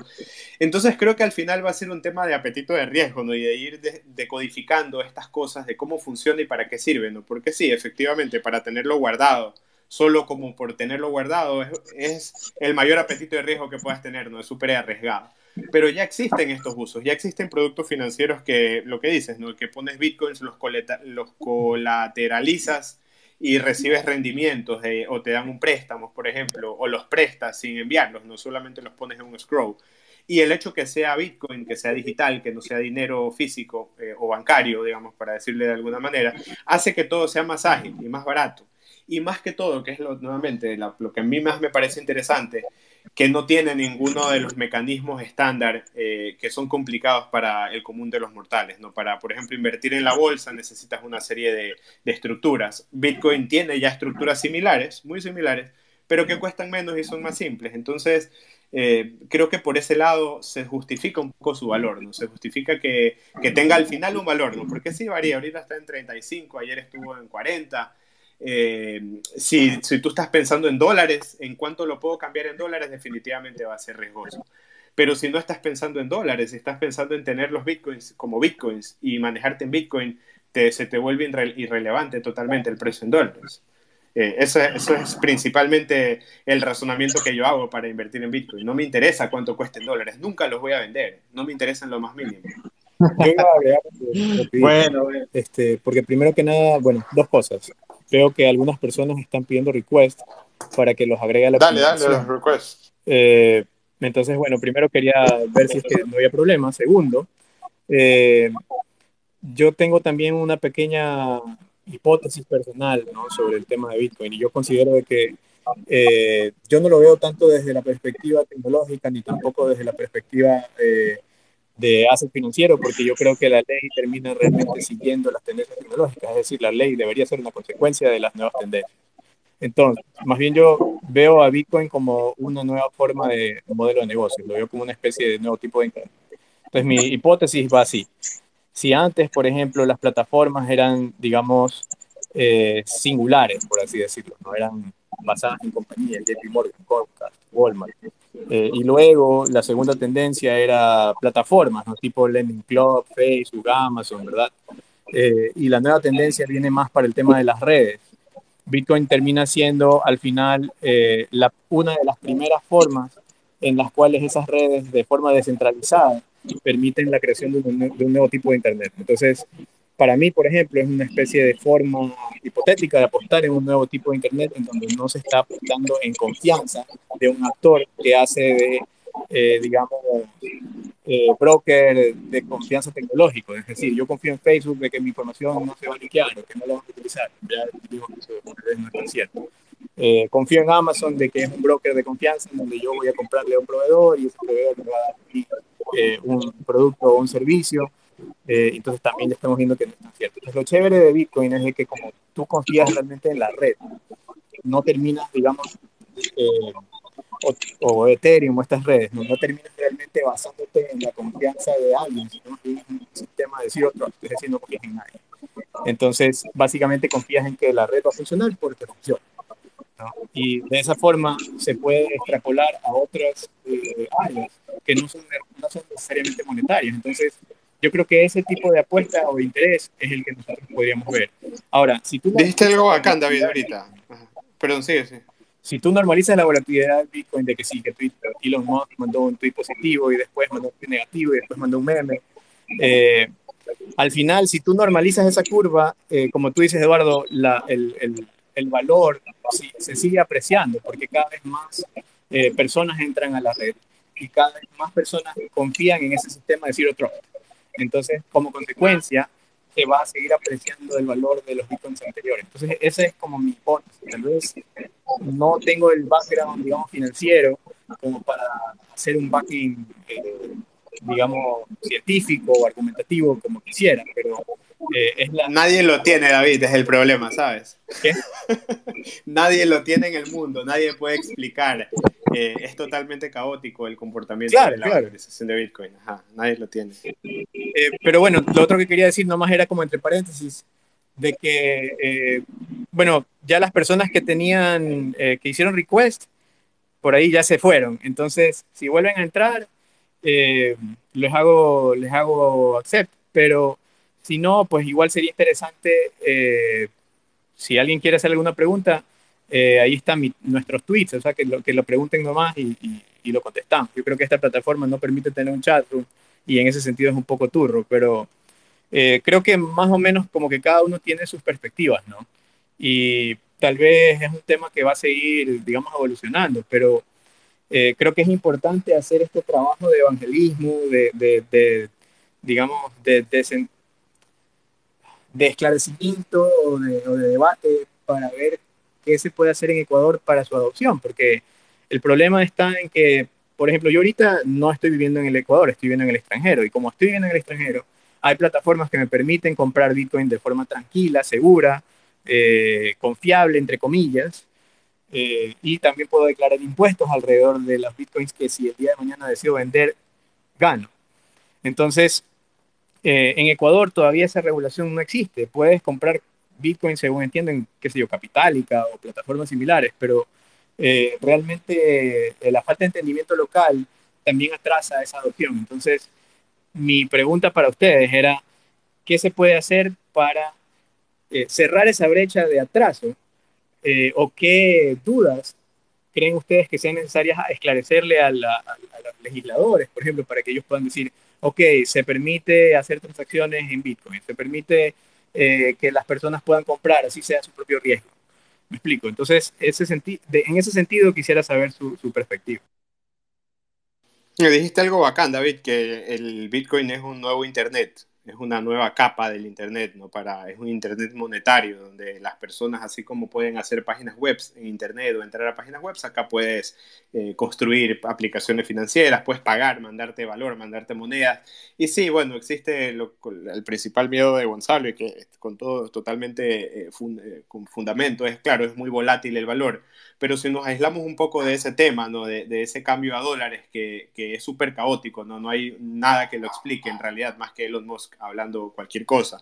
Entonces creo que al final va a ser un tema de apetito de riesgo, ¿no? Y de ir decodificando estas cosas, de cómo funciona y para qué sirven, ¿no? Porque sí, efectivamente, para tenerlo guardado, solo como por tenerlo guardado, es, es el mayor apetito de riesgo que puedas tener, ¿no? Es súper arriesgado. Pero ya existen estos usos, ya existen productos financieros que, lo que dices, ¿no? que pones bitcoins, los, los colateralizas y recibes rendimientos o te dan un préstamo, por ejemplo, o los prestas sin enviarlos, no solamente los pones en un scroll. Y el hecho que sea Bitcoin, que sea digital, que no sea dinero físico eh, o bancario, digamos, para decirle de alguna manera, hace que todo sea más ágil y más barato. Y más que todo, que es lo, nuevamente lo que a mí más me parece interesante, que no tiene ninguno de los mecanismos estándar eh, que son complicados para el común de los mortales. ¿no? Para, por ejemplo, invertir en la bolsa necesitas una serie de, estructuras. Bitcoin tiene ya estructuras similares, muy similares, pero que cuestan menos y son más simples. Entonces, eh, creo que por ese lado se justifica un poco su valor, ¿no? Se justifica que, que tenga al final un valor, ¿no? Porque sí varía, ahorita está en 35, ayer estuvo en 40, eh, si, si, tú estás pensando en dólares, en cuánto lo puedo cambiar en dólares, definitivamente va a ser riesgoso. Pero si no estás pensando en dólares, si estás pensando en tener los bitcoins como bitcoins y manejarte en bitcoin, te, se te vuelve irrelevante totalmente el precio en dólares. Eh, eso, eso, es principalmente el razonamiento que yo hago para invertir en bitcoin. No me interesa cuánto cuesta en dólares, nunca los voy a vender, no me interesa en lo más mínimo. bueno, este, porque primero que nada, bueno, dos cosas veo que algunas personas están pidiendo requests para que los agregue a la Dale, dale los requests. Eh, entonces, bueno, primero quería ver si es que no había problema. Segundo, eh, yo tengo también una pequeña hipótesis personal ¿no? sobre el tema de Bitcoin y yo considero de que eh, yo no lo veo tanto desde la perspectiva tecnológica ni tampoco desde la perspectiva de asset financiero, porque yo creo que la ley termina realmente siguiendo las tendencias tecnológicas, es decir, la ley debería ser una consecuencia de las nuevas tendencias. Entonces, más bien yo veo a Bitcoin como una nueva forma de modelo de negocio, lo veo como una especie de nuevo tipo de Internet. Entonces, mi hipótesis va así. Si antes, por ejemplo, las plataformas eran, digamos, eh, singulares, por así decirlo, no eran basadas en compañías, JP Morgan, Comcast, Walmart, eh, y luego la segunda tendencia era plataformas, ¿no? tipo Lending Club, Facebook, Amazon, ¿verdad? Eh, y la nueva tendencia viene más para el tema de las redes. Bitcoin termina siendo al final eh, la, una de las primeras formas en las cuales esas redes de forma descentralizada permiten la creación de un, de un nuevo tipo de Internet. Entonces, para mí, por ejemplo, es una especie de forma hipotética de apostar en un nuevo tipo de Internet en donde no se está apostando en confianza de un actor que hace de, eh, digamos, eh, broker de confianza tecnológico. Es decir, yo confío en Facebook de que mi información no se va a liquear o que no la van a utilizar. Ya digo que eso no es cierto. Eh, confío en Amazon de que es un broker de confianza en donde yo voy a comprarle a un proveedor y ese proveedor me va a dar un producto o un servicio eh, entonces también estamos viendo que no es cierto. Entonces lo chévere de Bitcoin es que como tú confías realmente en la red, no terminas, digamos, eh, o, Ethereum o estas redes, no, terminas realmente basándote en la confianza de alguien, sino en un sistema de decir otro, es decir, no confías en nadie. Entonces, básicamente confías en que la red va a funcionar porque funciona. Y de esa forma se puede extrapolar a otras eh, áreas que no son, no son necesariamente monetarias. Entonces, yo creo que ese tipo de apuesta o de interés es el que nosotros podríamos ver. Ahora, si tú... Dijiste algo bacán, David, ahorita. Perdón, sigue, sí. Si tú normalizas la volatilidad del Bitcoin de que sí, que Twitter, Elon Musk mandó un tweet positivo y después mandó un tweet negativo y después mandó un meme, eh, al final, si tú normalizas esa curva, eh, como tú dices, Eduardo, la, el, el, el, valor se sigue apreciando porque cada vez más eh, personas entran a la red y cada vez más personas confían en ese sistema de Zero Trust. Entonces, como consecuencia, se va a seguir apreciando el valor de los bitcoins anteriores. Entonces, esa es como mi hipótesis. Tal vez no tengo el background, digamos, financiero como para hacer un backing, eh, digamos, científico o argumentativo como quisiera, pero eh, es la... Nadie lo tiene, David, es el problema, ¿sabes? ¿Qué? nadie lo tiene en el mundo, nadie puede explicar. Eh, es totalmente caótico el comportamiento Claro, de la claro. valorización de Bitcoin. Ajá, nadie lo tiene. Eh, pero bueno, lo otro que quería decir nomás era como entre paréntesis, de que, eh, bueno, ya las personas que tenían, que hicieron request, por ahí ya se fueron. Entonces, si vuelven a entrar, les hago, les hago accept. Pero si no, pues igual sería interesante, eh, si alguien quiere hacer alguna pregunta, eh, ahí están nuestros tweets, o sea, que lo, que lo pregunten nomás y, y- lo contestamos. Yo creo que esta plataforma no permite tener un chat room y en ese sentido es un poco turro, pero eh, creo que más o menos como que cada uno tiene sus perspectivas, ¿no? Y tal vez es un tema que va a seguir, digamos, evolucionando, pero creo que es importante hacer este trabajo de evangelismo, de, de- digamos, de, de de esclarecimiento o de, debate para ver qué se puede hacer en Ecuador para su adopción, porque el problema está en que, por ejemplo, yo ahorita no estoy viviendo en el Ecuador, estoy viviendo en el extranjero, y como estoy viviendo en el extranjero, hay plataformas que me permiten comprar Bitcoin de forma tranquila, segura, eh, confiable, entre comillas, eh, y también puedo declarar impuestos alrededor de los Bitcoins que si el día de mañana decido vender, gano. Entonces, eh, en Ecuador todavía esa regulación no existe. Puedes comprar Bitcoin, según entiendo, en, qué sé yo, Capitalica o plataformas similares, pero eh, realmente eh, la falta de entendimiento local también atrasa esa adopción. Entonces, mi pregunta para ustedes era, ¿qué se puede hacer para eh, cerrar esa brecha de atraso? ¿O qué dudas creen ustedes que sean necesarias a esclarecerle a, la- a- a los legisladores, por ejemplo, para que ellos puedan decir, ok, se permite hacer transacciones en Bitcoin, se permite eh, que las personas puedan comprar, así sea su propio riesgo? Me explico. Entonces, en ese sentido quisiera saber su, su perspectiva. Me dijiste algo bacán, David, que el Bitcoin es un nuevo Internet, es una nueva capa del Internet, ¿no? Para, es un Internet monetario, donde las personas, así como pueden hacer páginas web en Internet o entrar a páginas web, acá puedes eh, construir aplicaciones financieras, puedes pagar, mandarte valor, mandarte monedas. Y sí, bueno, existe lo- el principal miedo de Gonzalo, y que con todo totalmente eh, eh, con fundamento, es claro, es muy volátil el valor pero si nos aislamos un poco de ese tema, ¿no? de, de ese cambio a dólares que, que es súper caótico, ¿no? no hay nada que lo explique en realidad, más que Elon Musk hablando cualquier cosa.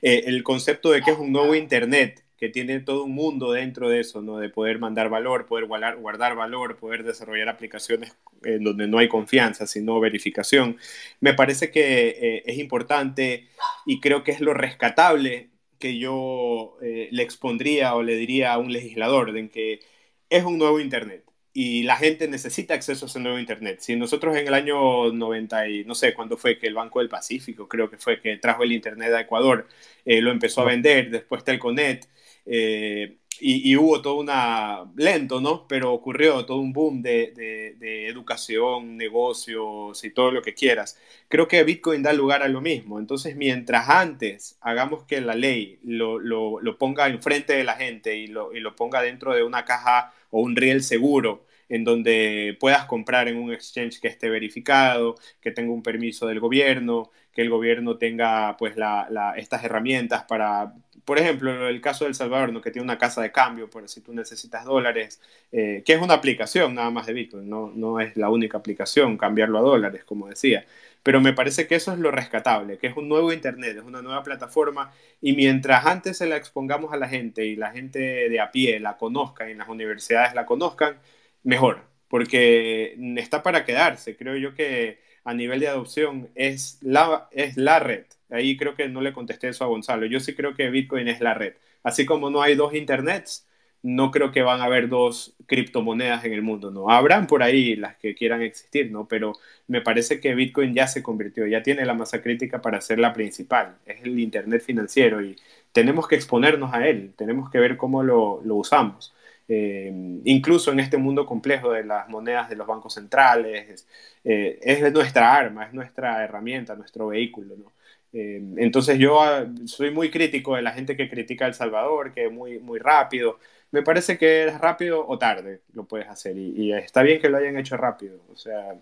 Eh, el concepto de que es un nuevo Internet, que tiene todo un mundo dentro de eso, ¿no? de poder mandar valor, poder guardar, guardar valor, poder desarrollar aplicaciones en donde no hay confianza, sino verificación, me parece que eh, es importante y creo que es lo rescatable que yo eh, le expondría o le diría a un legislador, de en que es un nuevo Internet y la gente necesita acceso a ese nuevo Internet. Si nosotros en el año 90 y no sé cuándo fue que el Banco del Pacífico, creo que fue que trajo el Internet a Ecuador, eh, lo empezó a vender, después Telconet, eh, y, y, hubo todo una, lento, ¿no? Pero ocurrió todo un boom de, de, educación, negocios y todo lo que quieras. Creo que Bitcoin da lugar a lo mismo. Entonces, mientras antes hagamos que la ley lo, lo, lo ponga enfrente de la gente y lo, y lo ponga dentro de una caja o un riel seguro, en donde puedas comprar en un exchange que esté verificado, que tenga un permiso del gobierno, que el gobierno tenga pues la, estas herramientas para, por ejemplo, el caso de El Salvador, ¿no? que tiene una casa de cambio por si tú necesitas dólares, eh, que es una aplicación nada más de Bitcoin, no, no es la única aplicación, cambiarlo a dólares, como decía. Pero me parece que eso es lo rescatable, que es un nuevo Internet, es una nueva plataforma y mientras antes se la expongamos a la gente y la gente de a pie la conozca y en las universidades la conozcan, mejor, porque está para quedarse. Creo yo que a nivel de adopción es la, es la red. Ahí creo que no le contesté eso a Gonzalo. Yo sí creo que Bitcoin es la red. Así como no hay dos internets, no creo que van a haber dos criptomonedas en el mundo, ¿no? Habrán por ahí las que quieran existir, ¿no? Pero me parece que Bitcoin ya se convirtió, ya tiene la masa crítica para ser la principal. Es el Internet financiero y tenemos que exponernos a él, tenemos que ver cómo lo, usamos. Eh, incluso en este mundo complejo de las monedas de los bancos centrales, eh, es nuestra arma, es nuestra herramienta, nuestro vehículo, ¿no? Eh, entonces yo ah, soy muy crítico de la gente que critica El Salvador, que es muy, muy rápido. Me parece que es rápido o tarde lo puedes hacer y, está bien que lo hayan hecho rápido. O sea,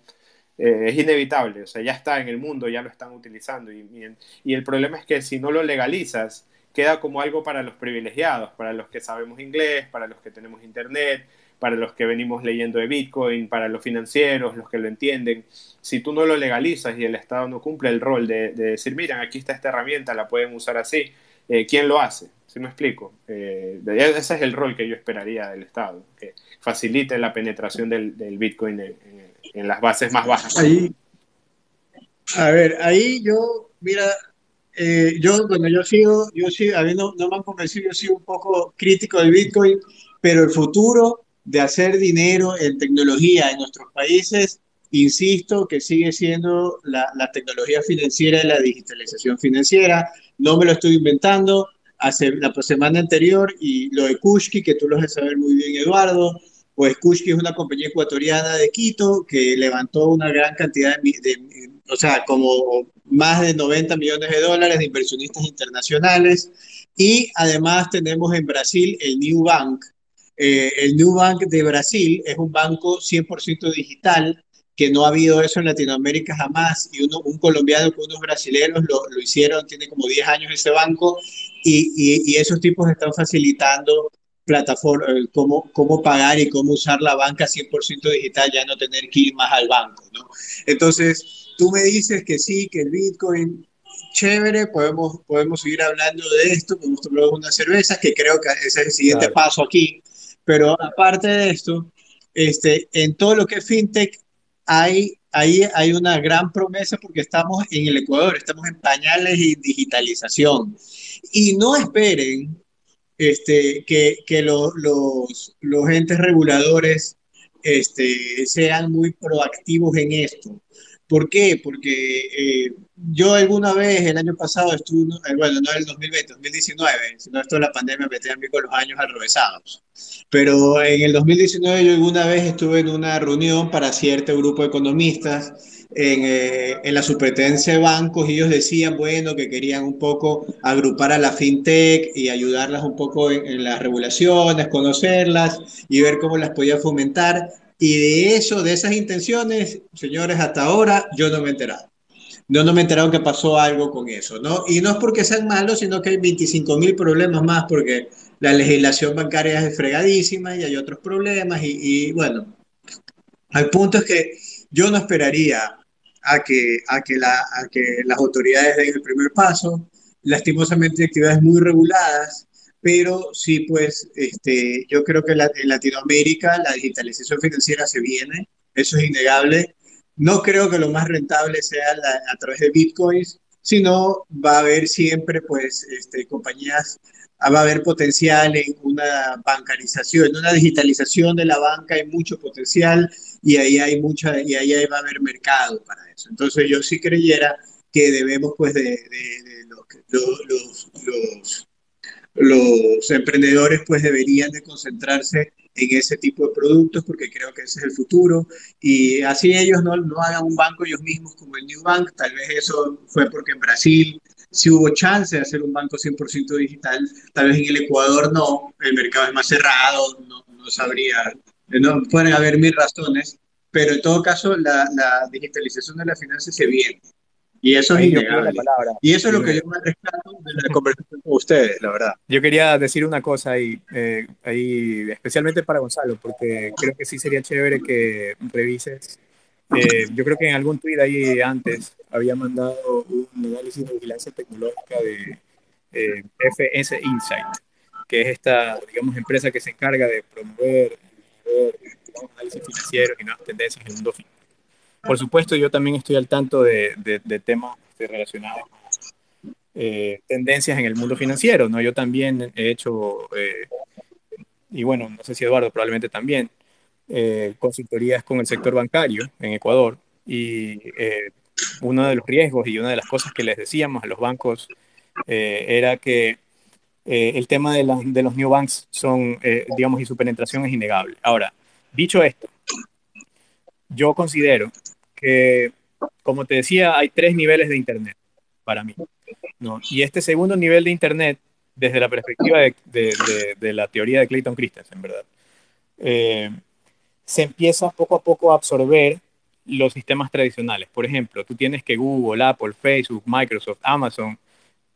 eh, es inevitable, o sea, ya está en el mundo, ya lo están utilizando. Y, y, el problema es que si no lo legalizas, queda como algo para los privilegiados, para los que sabemos inglés, para los que tenemos internet, para los que venimos leyendo de Bitcoin, para los financieros, los que lo entienden. Si tú no lo legalizas y el Estado no cumple el rol de, de decir, miren, aquí está esta herramienta, la pueden usar así, eh, ¿quién lo hace? ¿Sí me explico? Eh, ese es el rol que yo esperaría del Estado, que facilite la penetración del, del Bitcoin en, en, en, las bases más bajas. Ahí, a ver, ahí yo, mira, eh, yo, bueno, yo sigo, yo sigo, a mí no, no me han convencido, yo sigo un poco crítico del Bitcoin, pero el futuro de hacer dinero en tecnología en nuestros países, insisto que sigue siendo la, la tecnología financiera y la digitalización financiera. No me lo estoy inventando. Hace la semana anterior y lo de Kushki, que tú lo vas a saber muy bien, Eduardo, pues Kushki es una compañía ecuatoriana de Quito que levantó una gran cantidad de, de, o sea, como más de 90 millones de dólares de inversionistas internacionales. Y además tenemos en Brasil el New Bank, eh, el New Bank de Brasil es un banco 100% digital, que no ha habido eso en Latinoamérica jamás, y uno, un colombiano con unos brasileños lo, lo, hicieron, tiene como 10 años ese banco, y, y, y esos tipos están facilitando plataforma, cómo, cómo pagar y cómo usar la banca 100% digital, ya no tener que ir más al banco, ¿no? Entonces, tú me dices que sí, que el Bitcoin chévere, podemos, podemos seguir hablando de esto, podemos tomar unas cervezas, que creo que ese es el siguiente claro. paso aquí. Pero aparte de esto, este, en todo lo que es fintech, hay, hay, hay una gran promesa porque estamos en el Ecuador, estamos en pañales y digitalización. Y no esperen este, que, que lo, los, los entes reguladores este, sean muy proactivos en esto. ¿Por qué? Porque eh, yo alguna vez el año pasado estuve, bueno, no el 2020, 2019, sino esto de la pandemia me tenía a mí con los años arrovesados. Pero en el 2019 yo alguna vez estuve en una reunión para cierto grupo de economistas en, eh, en, la superintendencia de bancos y ellos decían, bueno, que querían un poco agrupar a la fintech y ayudarlas un poco en, en las regulaciones, conocerlas y ver cómo las podía fomentar. Y de eso, de esas intenciones, señores, hasta ahora yo no me he enterado. No, no me he enterado que pasó algo con eso, ¿no? Y no es porque sean malos, sino que hay 25 mil problemas más porque la legislación bancaria es fregadísima y hay otros problemas y, y bueno, el punto es que yo no esperaría a que, a que, la, a que las autoridades den el primer paso. Lastimosamente, actividades muy reguladas, pero sí, pues este, yo creo que la, en Latinoamérica la digitalización financiera se viene, eso es innegable. No creo que lo más rentable sea la, a través de bitcoins, sino va a haber siempre pues este, compañías, va a haber potencial en una bancarización, en una digitalización de la banca, hay mucho potencial y ahí hay mucha, y ahí va a haber mercado para eso. Entonces yo sí creyera que debemos pues de, de, de los, los, los los emprendedores pues deberían de concentrarse en ese tipo de productos porque creo que ese es el futuro. Y así ellos no, no hagan un banco ellos mismos como el New Bank, tal vez eso fue porque en Brasil sí hubo chance de hacer un banco 100% digital, tal vez en el Ecuador no, el mercado es más cerrado, no, no sabría, no, pueden haber mil razones, pero en todo caso la, la digitalización de la finanzas se viene. Y eso es innegable. Y eso es lo que yo me rescato de la conversación con ustedes, la verdad. Yo quería decir una cosa ahí, eh, ahí, especialmente para Gonzalo, porque creo que sí sería chévere que revises. Eh, yo creo que en algún tweet ahí antes había mandado un análisis de vigilancia tecnológica de eh, FS Insight, que es esta, digamos, empresa que se encarga de promover, promover análisis financieros y nuevas tendencias en el mundo financiero por supuesto, yo también estoy al tanto de, de, temas relacionados con eh, tendencias en el mundo financiero, ¿no? Yo también he hecho, eh, y bueno, no sé si Eduardo probablemente también, eh, consultorías con el sector bancario en Ecuador, y uno de los riesgos y una de las cosas que les decíamos a los bancos era que el tema de, de, los new banks son, digamos, y su penetración es innegable. Ahora, dicho esto, yo considero que, como te decía, hay tres niveles de Internet para mí. ¿no? Y este segundo nivel de Internet, desde la perspectiva de, de, de, la teoría de Clayton Christensen, ¿verdad? Eh, se empieza poco a poco a absorber los sistemas tradicionales. Por ejemplo, tú tienes que Google, Apple, Facebook, Microsoft, Amazon,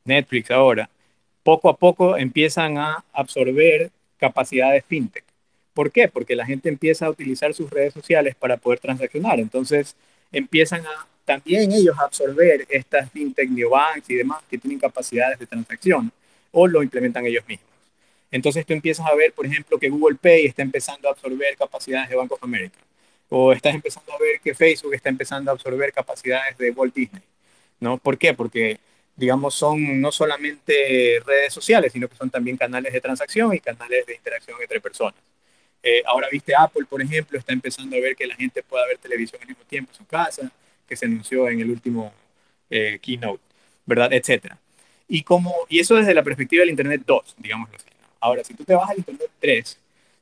Netflix ahora, poco a poco empiezan a absorber capacidades fintech. ¿Por qué? Porque la gente empieza a utilizar sus redes sociales para poder transaccionar. Entonces empiezan a también ellos a absorber estas fintech, neobanks y demás que tienen capacidades de transacción o lo implementan ellos mismos. Entonces tú empiezas a ver, por ejemplo, que Google Pay está empezando a absorber capacidades de Bank of America o estás empezando a ver que Facebook está empezando a absorber capacidades de Walt Disney, ¿no? ¿Por qué? Porque, digamos, son no solamente redes sociales, sino que son también canales de transacción y canales de interacción entre personas. Eh, ahora viste Apple, por ejemplo, está empezando a ver que la gente pueda ver televisión al mismo tiempo en su casa, que se anunció en el último eh, keynote, ¿verdad? Etcétera. Y, como, y eso desde la perspectiva del Internet 2, digamos así. Ahora, si tú te vas al Internet 3,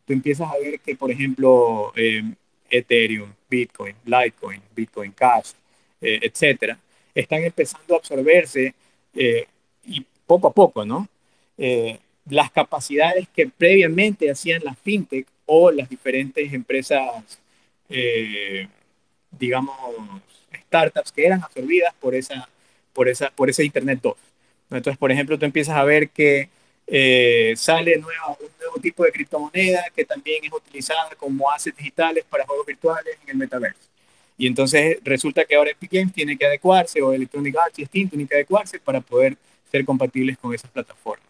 tú empiezas a ver que, por ejemplo, eh, Ethereum, Bitcoin, Litecoin, Bitcoin Cash, eh, etcétera, están empezando a absorberse y poco a poco, ¿no? Las capacidades que previamente hacían las fintech o las diferentes empresas, digamos, startups que eran absorbidas por, esa, por, esa, por ese Internet 2. Entonces, por ejemplo, tú empiezas a ver que eh, sale nuevo, un nuevo tipo de criptomoneda que también es utilizada como assets digitales para juegos virtuales en el metaverso. Y entonces resulta que ahora Epic Games tiene que adecuarse, o Electronic Arts y Steam tienen que adecuarse para poder ser compatibles con esas plataformas.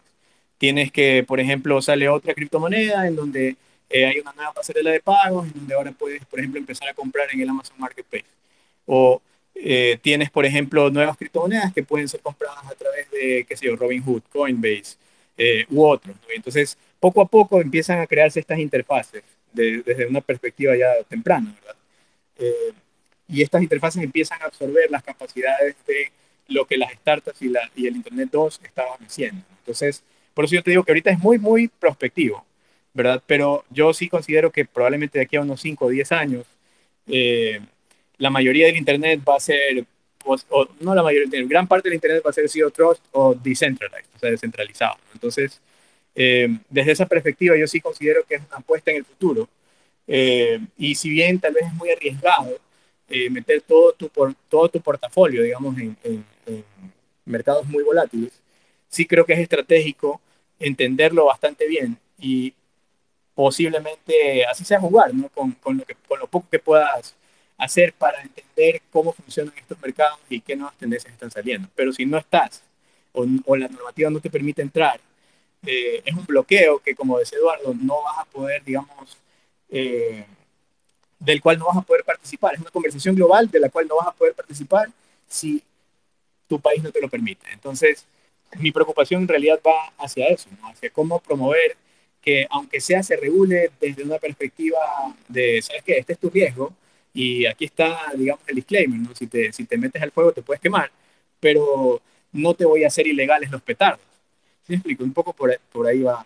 Tienes que, por ejemplo, sale otra criptomoneda en donde eh, hay una nueva pasarela de pagos, en donde ahora puedes, por ejemplo, empezar a comprar en el Amazon Marketplace. O eh, tienes, por ejemplo, nuevas criptomonedas que pueden ser compradas a través de, qué sé yo, Robinhood, Coinbase, eh, u otros. Entonces, poco a poco empiezan a crearse estas interfaces desde una perspectiva ya temprana, ¿verdad? Eh, y estas interfaces empiezan a absorber las capacidades de lo que las startups y, la, y el Internet 2 estaban haciendo. Entonces, por eso yo te digo que ahorita es muy, muy prospectivo, ¿verdad? Pero yo sí considero que probablemente de aquí a unos 5 o 10 años, eh, la mayoría del Internet va a ser, o, no la mayoría, gran parte del Internet va a ser Zero Trust o Decentralized, o sea, descentralizado. Entonces, eh, desde esa perspectiva yo sí considero que es una apuesta en el futuro. Eh, y si bien tal vez es muy arriesgado eh, meter todo tu, por, todo tu portafolio, digamos, en, en, mercados muy volátiles, sí creo que es estratégico entenderlo bastante bien y posiblemente así sea jugar, ¿no? Con, con, lo, que, con lo poco que puedas hacer para entender cómo funcionan estos mercados y qué nuevas tendencias están saliendo. Pero si no estás o, o la normativa no te permite entrar, eh, es un bloqueo que, como decía Eduardo, no vas a poder, digamos, eh, del cual no vas a poder participar. Es una conversación global de la cual no vas a poder participar si tu país no te lo permite. Entonces, mi preocupación en realidad va hacia eso, hacia cómo promover que, aunque sea, se regule desde una perspectiva de, ¿sabes qué? Este es tu riesgo, y aquí está, digamos, el disclaimer, ¿no? Si te, si te metes al fuego te puedes quemar, pero no te voy a hacer ilegales los petardos. ¿Sí explico? Un poco por, por ahí va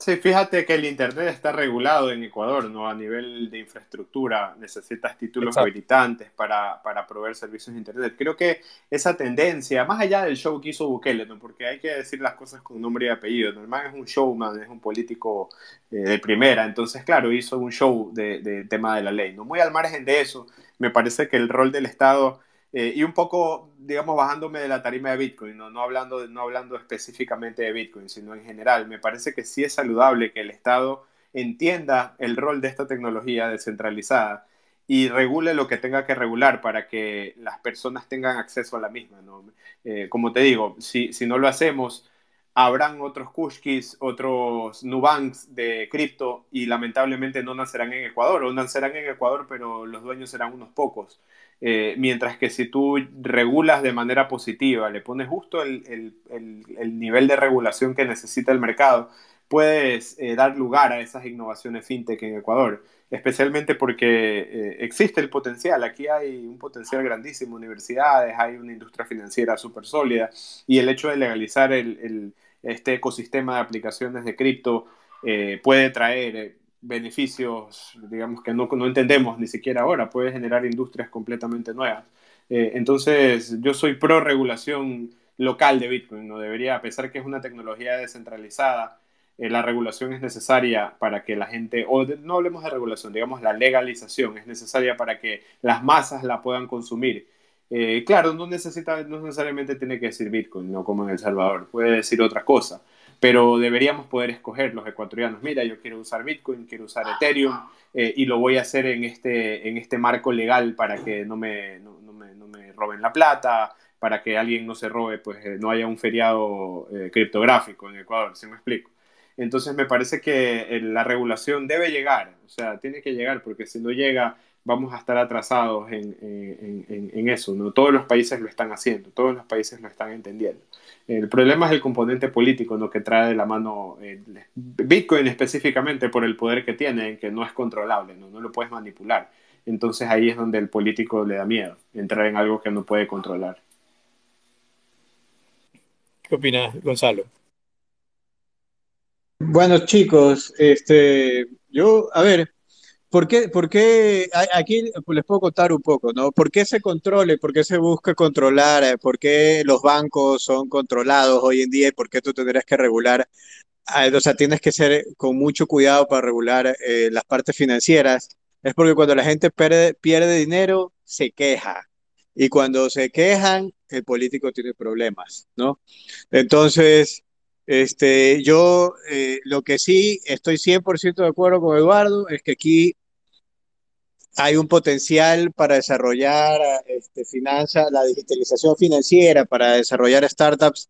Sí, fíjate que el Internet está regulado en Ecuador, ¿no? A nivel de infraestructura, necesitas títulos habilitantes para, para, proveer servicios de Internet. Creo que esa tendencia, más allá del show que hizo Bukele, ¿no? Porque hay que decir las cosas con nombre y apellido. Normal es un showman, es un político eh, de primera, entonces, claro, hizo un show de, de tema de la ley, ¿no? Muy al margen de eso, me parece que el rol del Estado eh, y un poco, digamos, bajándome de la tarima de Bitcoin, ¿no? No, hablando, no hablando específicamente de Bitcoin, sino en general, me parece que sí es saludable que el Estado entienda el rol de esta tecnología descentralizada y regule lo que tenga que regular para que las personas tengan acceso a la misma. ¿no? Eh, como te digo, si, si no lo hacemos, habrán otros Kushkis, otros Nubanks de cripto y lamentablemente no nacerán en Ecuador o nacerán en Ecuador pero los dueños serán unos pocos. Eh, mientras que si tú regulas de manera positiva, le pones justo el, nivel de regulación que necesita el mercado, puedes eh, dar lugar a esas innovaciones fintech en Ecuador, especialmente porque eh, existe el potencial. Aquí hay un potencial grandísimo, universidades, hay una industria financiera súper sólida y el hecho de legalizar este ecosistema de aplicaciones de cripto puede traer beneficios, digamos, que no, no entendemos ni siquiera ahora, puede generar industrias completamente nuevas. Eh, entonces, yo soy pro regulación local de Bitcoin, ¿no? Debería, a pesar que es una tecnología descentralizada, eh, la regulación es necesaria para que la gente, o no hablemos de regulación, digamos la legalización es necesaria para que las masas la puedan consumir. Eh, claro, no, necesita, no necesariamente tiene que decir Bitcoin, no como en El Salvador, puede decir otra cosa, pero deberíamos poder escoger los ecuatorianos, mira, yo quiero usar Bitcoin, quiero usar Ethereum eh, y lo voy a hacer en este, en este marco legal para que no me, no, me, no me roben la plata, para que alguien no se robe, pues no haya un feriado criptográfico en Ecuador, ¿sí me explico? Entonces me parece que eh, la regulación debe llegar, o sea, tiene que llegar, porque si no llega vamos a estar atrasados en, eso. ¿no? Todos los países lo están haciendo, todos los países lo están entendiendo. El problema es el componente político ¿no? que trae de la mano eh, Bitcoin específicamente por el poder que tiene, que no es controlable, ¿no? no lo puedes manipular. Entonces ahí es donde el político le da miedo, entrar en algo que no puede controlar. ¿Qué opinas, Gonzalo? Bueno, chicos, este, yo, a ver, ¿por qué, por qué, aquí les puedo contar un poco, ¿no? ¿Por qué se controle? ¿Por qué se busca controlar? Eh, ¿Por qué los bancos son controlados hoy en día y por qué tú tendrías que regular? Ah, o sea, tienes que ser con mucho cuidado para regular eh, las partes financieras. Es porque cuando la gente pierde, dinero, se queja. Y cuando se quejan, el político tiene problemas, ¿no? Entonces, este, yo eh, lo que sí estoy 100% de acuerdo con Eduardo es que aquí hay un potencial para desarrollar este, finanzas, la digitalización financiera, para desarrollar startups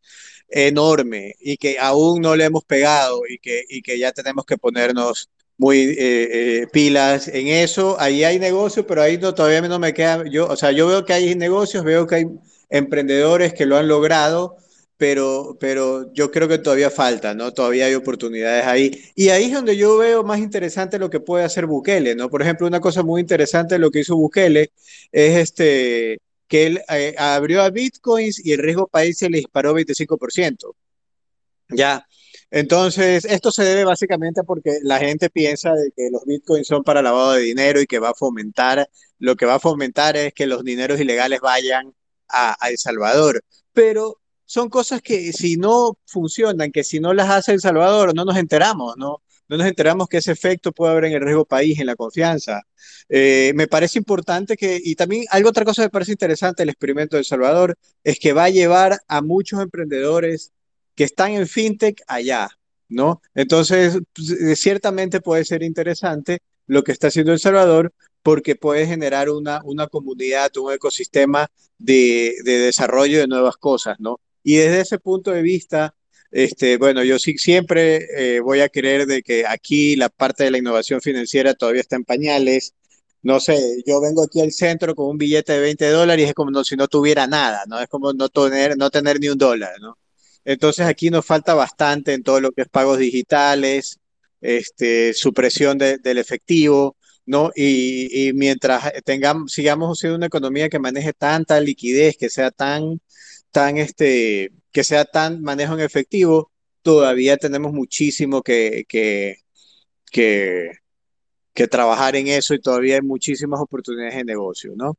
enorme y que aún no le hemos pegado y que, y que ya tenemos que ponernos muy eh, eh, pilas en eso. Ahí hay negocio, pero ahí no, todavía no me queda, yo, o sea, yo veo que hay negocios, veo que hay emprendedores que lo han logrado pero, pero yo creo que todavía falta, ¿no? Todavía hay oportunidades ahí. Y ahí es donde yo veo más interesante lo que puede hacer Bukele, ¿no? Por ejemplo, una cosa muy interesante de lo que hizo Bukele es este, que él eh, abrió a bitcoins y el riesgo país se le disparó 25%. Ya. Entonces, esto se debe básicamente porque la gente piensa de que los bitcoins son para lavado de dinero y que va a fomentar, lo que va a fomentar es que los dineros ilegales vayan a, a El Salvador. Pero son cosas que si no funcionan, que si no las hace El Salvador, no nos enteramos, ¿no? No nos enteramos que ese efecto puede haber en el riesgo país, en la confianza. Eh, me parece importante que, y también algo otra cosa que me parece interesante el experimento de El Salvador, es que va a llevar a muchos emprendedores que están en fintech allá, ¿no? Entonces, pues, ciertamente puede ser interesante lo que está haciendo El Salvador, porque puede generar una, una comunidad, un ecosistema de, de desarrollo de nuevas cosas, ¿no? Y desde ese punto de vista, este, bueno, yo siempre eh, voy a creer de que aquí la parte de la innovación financiera todavía está en pañales. No sé, yo vengo aquí al centro con un billete de 20 dólares y es como si no tuviera nada, ¿no? Es como no tener, no tener ni un dólar, ¿no? Entonces aquí nos falta bastante en todo lo que es pagos digitales, este, supresión del efectivo, ¿no? Y, y mientras tengamos, sigamos siendo una economía que maneje tanta liquidez, que sea tan tan este, que sea tan manejo en efectivo, todavía tenemos muchísimo que, que, que, que trabajar en eso y todavía hay muchísimas oportunidades de negocio, ¿no?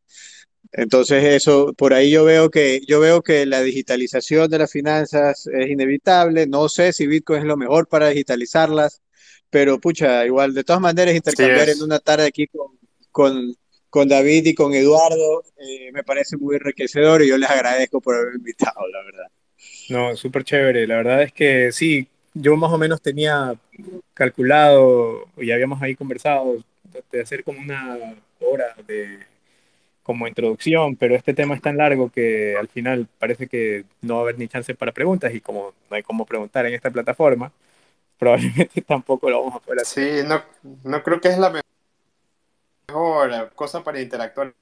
Entonces eso, por ahí yo veo que, yo veo que la digitalización de las finanzas es inevitable. No sé si Bitcoin es lo mejor para digitalizarlas, pero pucha, igual, de todas maneras, intercambiar en una tarde aquí con, con, con David y con Eduardo. Eh, me parece muy enriquecedor y yo les agradezco por haberme invitado, la verdad. No, súper chévere. La verdad es que sí, yo más o menos tenía calculado y habíamos ahí conversado de hacer como una hora de como introducción, pero este tema es tan largo que al final parece que no va a haber ni chance para preguntas y como no hay cómo preguntar en esta plataforma, probablemente tampoco lo vamos a poder hacer. Sí, no, no creo que es la mejor mejor cosa para interactuar.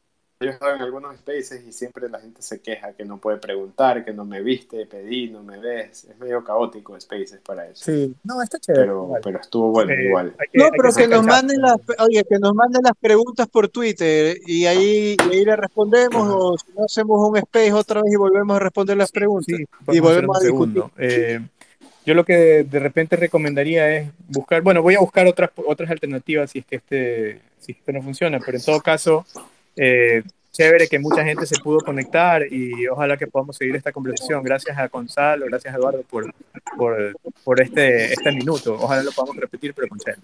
Yo he estado en algunos spaces y siempre la gente se queja que no puede preguntar, que no me viste, pedí, no me ves. Es medio caótico spaces para eso. Sí, no, está chévere. Pero, pero estuvo bueno igual. no, pero que, nos manden las, oye, que nos manden las preguntas por Twitter y ahí, ahí le respondemos o si no hacemos un space otra vez y volvemos a responder las preguntas. y volvemos a discutir. Eh, yo lo que de repente recomendaría es buscar, bueno, voy a buscar otras, otras alternativas si es que este, si esto no funciona, pero en todo caso, eh, chévere que mucha gente se pudo conectar y ojalá que podamos seguir esta conversación. Gracias a Gonzalo, gracias a Eduardo por, por, por este, este minuto. Ojalá lo podamos repetir, pero con chévere.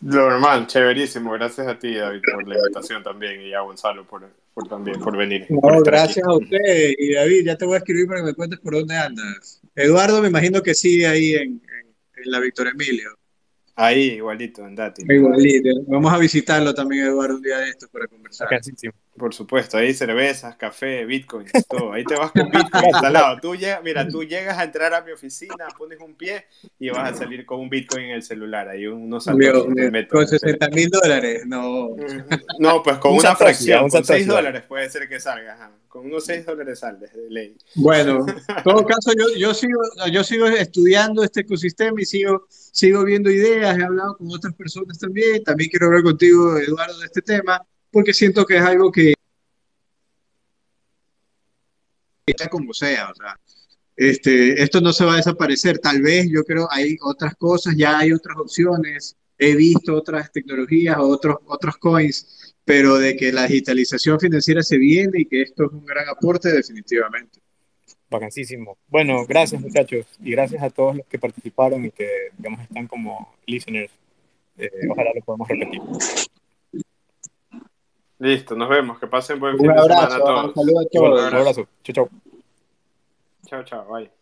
Normal, chéverísimo. Gracias a ti, David, por la invitación también y a Gonzalo por, por también por venir. No, por gracias a usted. Y David, ya te voy a escribir para que me cuentes por dónde andas. Eduardo, me imagino que sigue ahí en, en, en la Víctor Emilio. Ahí, igualito, en Dátil. Igualito. Vamos a visitarlo también, Eduardo, un día de estos para conversar. Por supuesto, ahí cervezas, café, bitcoins, todo. Ahí te vas con bitcoin instalado. Tú llegas, mira, tú llegas a entrar a mi oficina, pones un pie y vas a salir con un bitcoin en el celular. Ahí unos saltos. Con 60 mil dólares, no. No, pues con una fracción, con 6 dólares puede ser que salga. Con unos 6 dólares sales de ley. Bueno, en todo caso, yo, yo, sigo, yo sigo estudiando este ecosistema y sigo, sigo viendo ideas. He hablado con otras personas también. También quiero hablar contigo, Eduardo, de este tema porque siento que es algo que está como sea, o sea, este, esto no se va a desaparecer, tal vez yo creo hay otras cosas, ya hay otras opciones, he visto otras tecnologías, otros, otros coins, pero de que la digitalización financiera se viene y que esto es un gran aporte definitivamente. Vacancísimo. Bueno, gracias muchachos y gracias a todos los que participaron y que digamos están como listeners. Eh, ojalá lo podamos repetir. Listo, nos vemos. Que pasen buen un fin abrazo, de semana a todos. Un saludo a todos. Un abrazo. Chao, chao. Chao, chao. Bye.